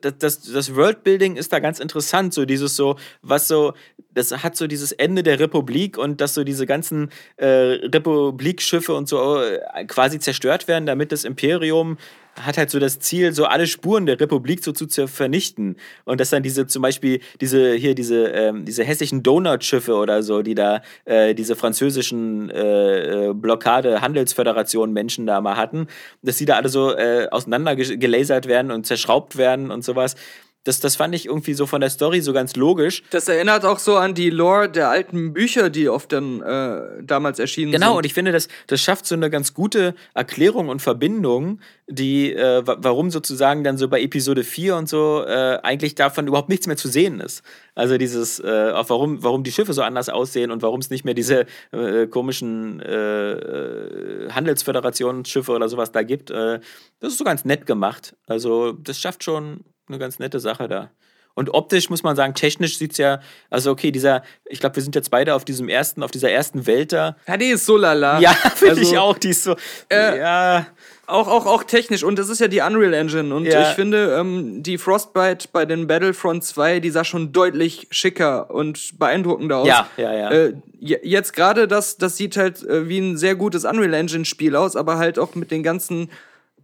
das, das, das Worldbuilding ist da ganz interessant, so dieses so, was so, das hat so dieses Ende der Republik und dass so diese ganzen äh, Republikschiffe und so äh, quasi zerstört werden, damit das Imperium hat halt so das Ziel, so alle Spuren der Republik so zu zer- vernichten. Und dass dann diese zum Beispiel, diese hier, diese, ähm, diese hässlichen Donut-Schiffe oder so, die da äh, diese französischen äh, äh, Blockade-Handelsföderation-Menschen da mal hatten, dass die da alle so äh, auseinander ge- gelasert werden und zerschraubt werden und sowas. Das, das fand ich irgendwie so von der Story so ganz logisch. Das erinnert auch so an die Lore der alten Bücher, die oft dann äh, damals erschienen Genau, sind. und ich finde, das, das schafft so eine ganz gute Erklärung und Verbindung, die, äh, wa- warum sozusagen dann so bei Episode 4 und so äh, eigentlich davon überhaupt nichts mehr zu sehen ist. Also dieses, äh, auch warum, warum die Schiffe so anders aussehen und warum es nicht mehr diese äh, komischen äh, Handelsföderationsschiffe oder sowas da gibt. Das ist so ganz nett gemacht. Also das schafft schon eine ganz nette Sache da. Und optisch muss man sagen, technisch sieht's ja, also okay, dieser, ich glaube, wir sind jetzt beide auf diesem ersten, auf dieser ersten Welt da. Ja, die ist so lala. Ja, finde Also, ich auch. Die ist so. äh, ja. Auch, auch, auch technisch. Und das ist ja die Unreal Engine. Und Ja. ich finde, ähm, die Frostbite bei den Battlefront 2, die sah schon deutlich schicker und beeindruckender aus. Ja, ja, ja. Äh, je- jetzt gerade das, das sieht halt äh, wie ein sehr gutes Unreal Engine Spiel aus, aber halt auch mit den ganzen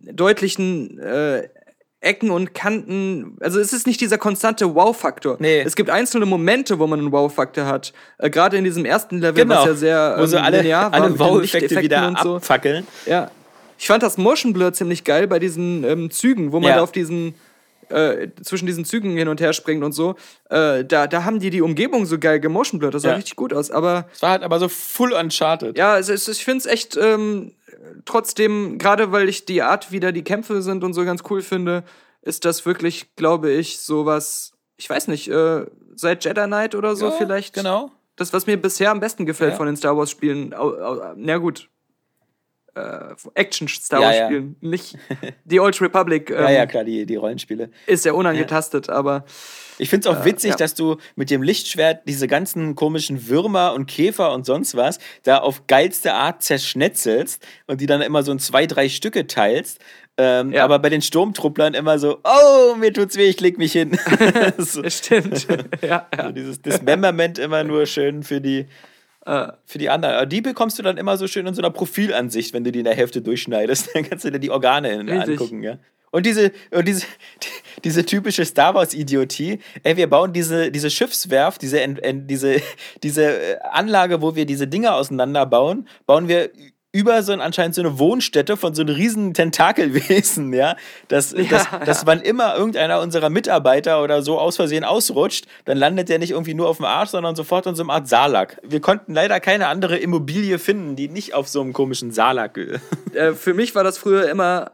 deutlichen äh, Ecken und Kanten. Also es ist nicht dieser konstante Wow-Faktor. Nee. Es gibt einzelne Momente, wo man einen Wow-Faktor hat. Äh, gerade in diesem ersten Level, Genau. was ja sehr Wo so ähm, alle, linear war alle Wow-Effekte wieder und so. abfackeln. Ja. Ich fand das Motion Blur ziemlich geil bei diesen ähm, Zügen, wo man Ja. da auf diesen äh, zwischen diesen Zügen hin und her springt und so. Äh, da, da haben die die Umgebung so geil gemotion. Das sah Ja. richtig gut aus. Aber Es war halt aber so full uncharted. ja, es ist, ich finde es echt ähm, trotzdem, gerade weil ich die Art, wie da die Kämpfe sind und so ganz cool finde, ist das wirklich, glaube ich, sowas, ich weiß nicht, äh, seit Jedi Knight oder so Ja, vielleicht. Genau. Das, was mir bisher am besten gefällt Ja. von den Star Wars-Spielen. Na gut. Äh, Action-Star Ja, ja. Wars-Spielen. Nicht die Old Republic ähm, Ja, ja, klar, die, die Rollenspiele. ist ja unangetastet, aber Ich finde es auch witzig, ja. dass du mit dem Lichtschwert diese ganzen komischen Würmer und Käfer und sonst was da auf geilste Art zerschnetzelst und die dann immer so in zwei, drei Stücke teilst. Ähm, Ja. Aber bei den Sturmtrupplern immer so, oh, mir tut's weh, ich leg mich hin. so, stimmt. ja, so ja. dieses Dismemberment immer nur schön für die, Äh, für die anderen. Aber die bekommst du dann immer so schön in so einer Profilansicht, wenn du die in der Hälfte durchschneidest. Dann kannst du dir die Organe in- Richtig. angucken, ja. Und diese, und diese, diese typische Star Wars-Idiotie. Ey, wir bauen diese, diese Schiffswerft, diese, diese, diese äh, Anlage, wo wir diese Dinger auseinanderbauen, bauen wir über so ein, anscheinend so eine Wohnstätte von so einem riesen Tentakelwesen, ja. Dass, Ja, dass, ja. dass wann immer irgendeiner unserer Mitarbeiter oder so aus Versehen ausrutscht, dann landet der nicht irgendwie nur auf dem Arsch, sondern sofort in so einem Art Salak. Wir konnten leider keine andere Immobilie finden, die nicht auf so einem komischen Salak. äh, für mich war das früher immer,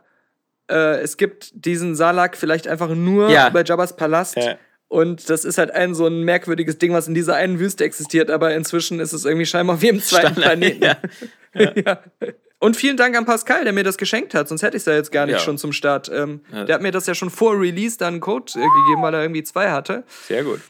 äh, es gibt diesen Salak vielleicht einfach nur Ja. bei Jabba's Palast. Ja. Und das ist halt ein so ein merkwürdiges Ding, was in dieser einen Wüste existiert, aber inzwischen ist es irgendwie scheinbar auf jedem zweiten Planeten. ja. ja. Und vielen Dank an Pascal, der mir das geschenkt hat, sonst hätte ich es ja jetzt gar nicht Ja. schon zum Start. Ähm, Ja. Der hat mir das ja schon vor Release dann einen Code äh, gegeben, weil er irgendwie zwei hatte. Sehr gut.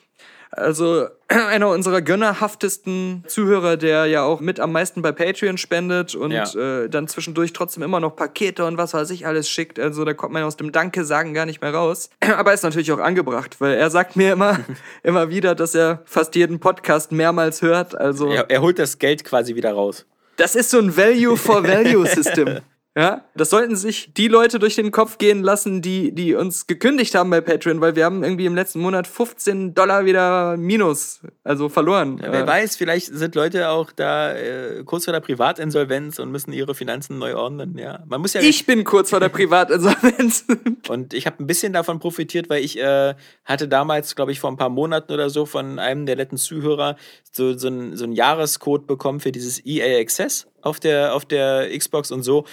Also einer unserer gönnerhaftesten Zuhörer, der ja auch mit am meisten bei Patreon spendet und Ja. äh, dann zwischendurch trotzdem immer noch Pakete und was weiß ich alles schickt. Also da kommt man aus dem Danke sagen gar nicht mehr raus. Aber ist natürlich auch angebracht, weil er sagt mir immer, immer wieder, dass er fast jeden Podcast mehrmals hört. Also Er, er holt das Geld quasi wieder raus. das ist so ein Value for Value System. Ja, das sollten sich die Leute durch den Kopf gehen lassen, die, die uns gekündigt haben bei Patreon, weil wir haben irgendwie im letzten Monat 15 Dollar wieder minus, also verloren. Ja, wer Äh, weiß, vielleicht sind Leute auch da äh, kurz vor der Privatinsolvenz und müssen ihre Finanzen neu ordnen. Ja, man muss ja Ich bin kurz vor der Privatinsolvenz. Und ich habe ein bisschen davon profitiert, weil ich äh, hatte damals, glaube ich, vor ein paar Monaten oder so von einem der letzten Zuhörer so, so, ein, so einen Jahrescode bekommen für dieses EA Access auf der, auf der Xbox und so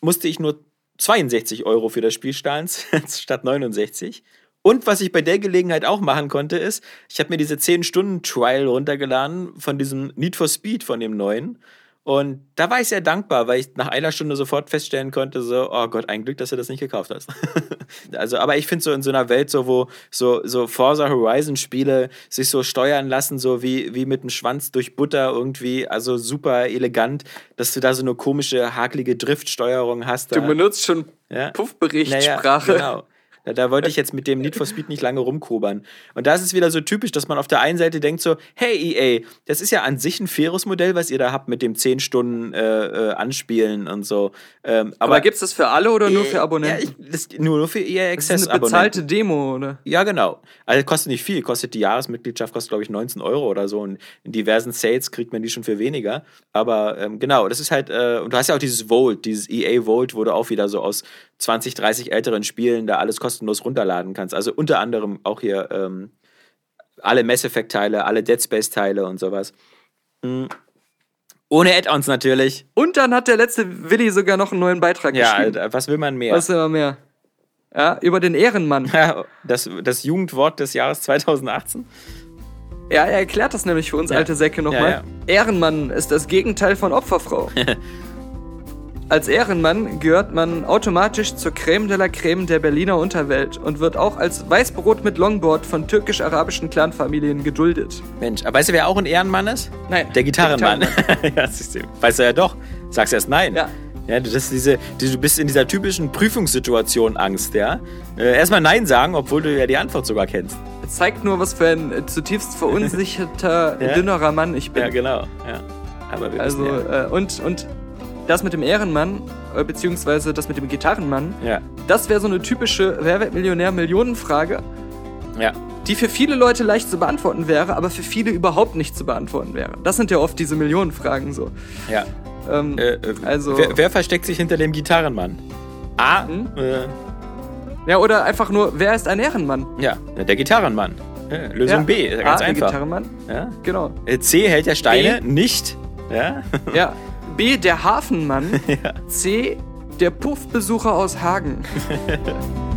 musste ich nur 62 Euro für das Spiel zahlen statt 69. Und was ich bei der Gelegenheit auch machen konnte, ist, ich habe mir diese 10-Stunden-Trial runtergeladen von diesem Need for Speed, von dem neuen. Und da war ich sehr dankbar, weil ich nach einer Stunde sofort feststellen konnte, so, oh Gott, ein Glück, dass du das nicht gekauft hast. also, aber ich finde so in so einer Welt, so, wo so, so Forza Horizon Spiele sich so steuern lassen, so wie, wie mit dem Schwanz durch Butter irgendwie, also super elegant, dass du da so eine komische, hakelige Driftsteuerung hast. Du Da. benutzt schon Ja. Puffberichtssprache. Naja, genau. Da, da wollte ich jetzt mit dem Need for Speed nicht lange rumkobern. Und da ist es wieder so typisch, dass man auf der einen Seite denkt so, hey EA, das ist ja an sich ein faires Modell, was ihr da habt mit dem 10 Stunden äh, äh, Anspielen und so. Ähm, aber Aber gibt's das für alle oder nur für Ja, Abonnenten? ich, das, nur, nur für EA das ist Access eine bezahlte. Demo, oder? Ja, genau. Also kostet nicht viel, kostet die Jahresmitgliedschaft, kostet glaube ich 19 Euro oder so. Und in diversen Sales kriegt man die schon für weniger. Aber ähm, genau, das ist halt, äh, und du hast ja auch dieses Volt, dieses EA Volt, du auch wieder so aus 20, 30 älteren Spielen da alles kostenlos runterladen kannst. Also unter anderem auch hier ähm, alle Mass Effect-Teile, alle Dead Space-Teile und sowas. Mhm. Ohne Add-ons natürlich. Und dann hat der letzte Willi sogar noch einen neuen Beitrag Ja, geschrieben. äh, was will man mehr? Was immer mehr. Ja, über den Ehrenmann. Ja, das, das Jugendwort des Jahres 2018. Ja, er erklärt das nämlich für uns Ja. alte Säcke nochmal. Ja, Ehrenmann ist das Gegenteil von Opferfrau. als Ehrenmann gehört man automatisch zur Creme de la Creme der Berliner Unterwelt und wird auch als Weißbrot mit Longboard von türkisch-arabischen Clanfamilien geduldet. Mensch, aber weißt du, wer auch ein Ehrenmann ist? Nein, Der Gitarrenmann. ja, siehst du. weißt du ja doch. Sagst erst nein. Ja. Ja, du, das ist diese, du bist in dieser typischen Prüfungssituation Angst, ja. Äh, erstmal Nein sagen, obwohl du ja die Antwort sogar kennst. Es zeigt nur, was für ein zutiefst verunsicherter, Ja. dünnerer Mann ich bin. Ja, genau. Ja. Aber wir Also, wissen ja. äh, und, und das mit dem Ehrenmann, äh, beziehungsweise das mit dem Gitarrenmann, ja. das wäre so eine typische Wer wird Millionär-Millionenfrage, Ja. die für viele Leute leicht zu beantworten wäre, aber für viele überhaupt nicht zu beantworten wäre. Das sind ja oft diese Millionenfragen so. Ja. Ähm, Äh, äh, Also- Wer, wer versteckt sich hinter dem Gitarrenmann? A. Hm? Äh, ja, oder einfach nur, wer ist ein Ehrenmann? ja, der Gitarrenmann. Ja, Lösung ja. B. A, Ganz der einfach. Gitarrenmann, Ja. genau. Äh, C hält der Steine nicht. Ja. Ja. B, der Hafenmann. C, der Puffbesucher aus Hagen.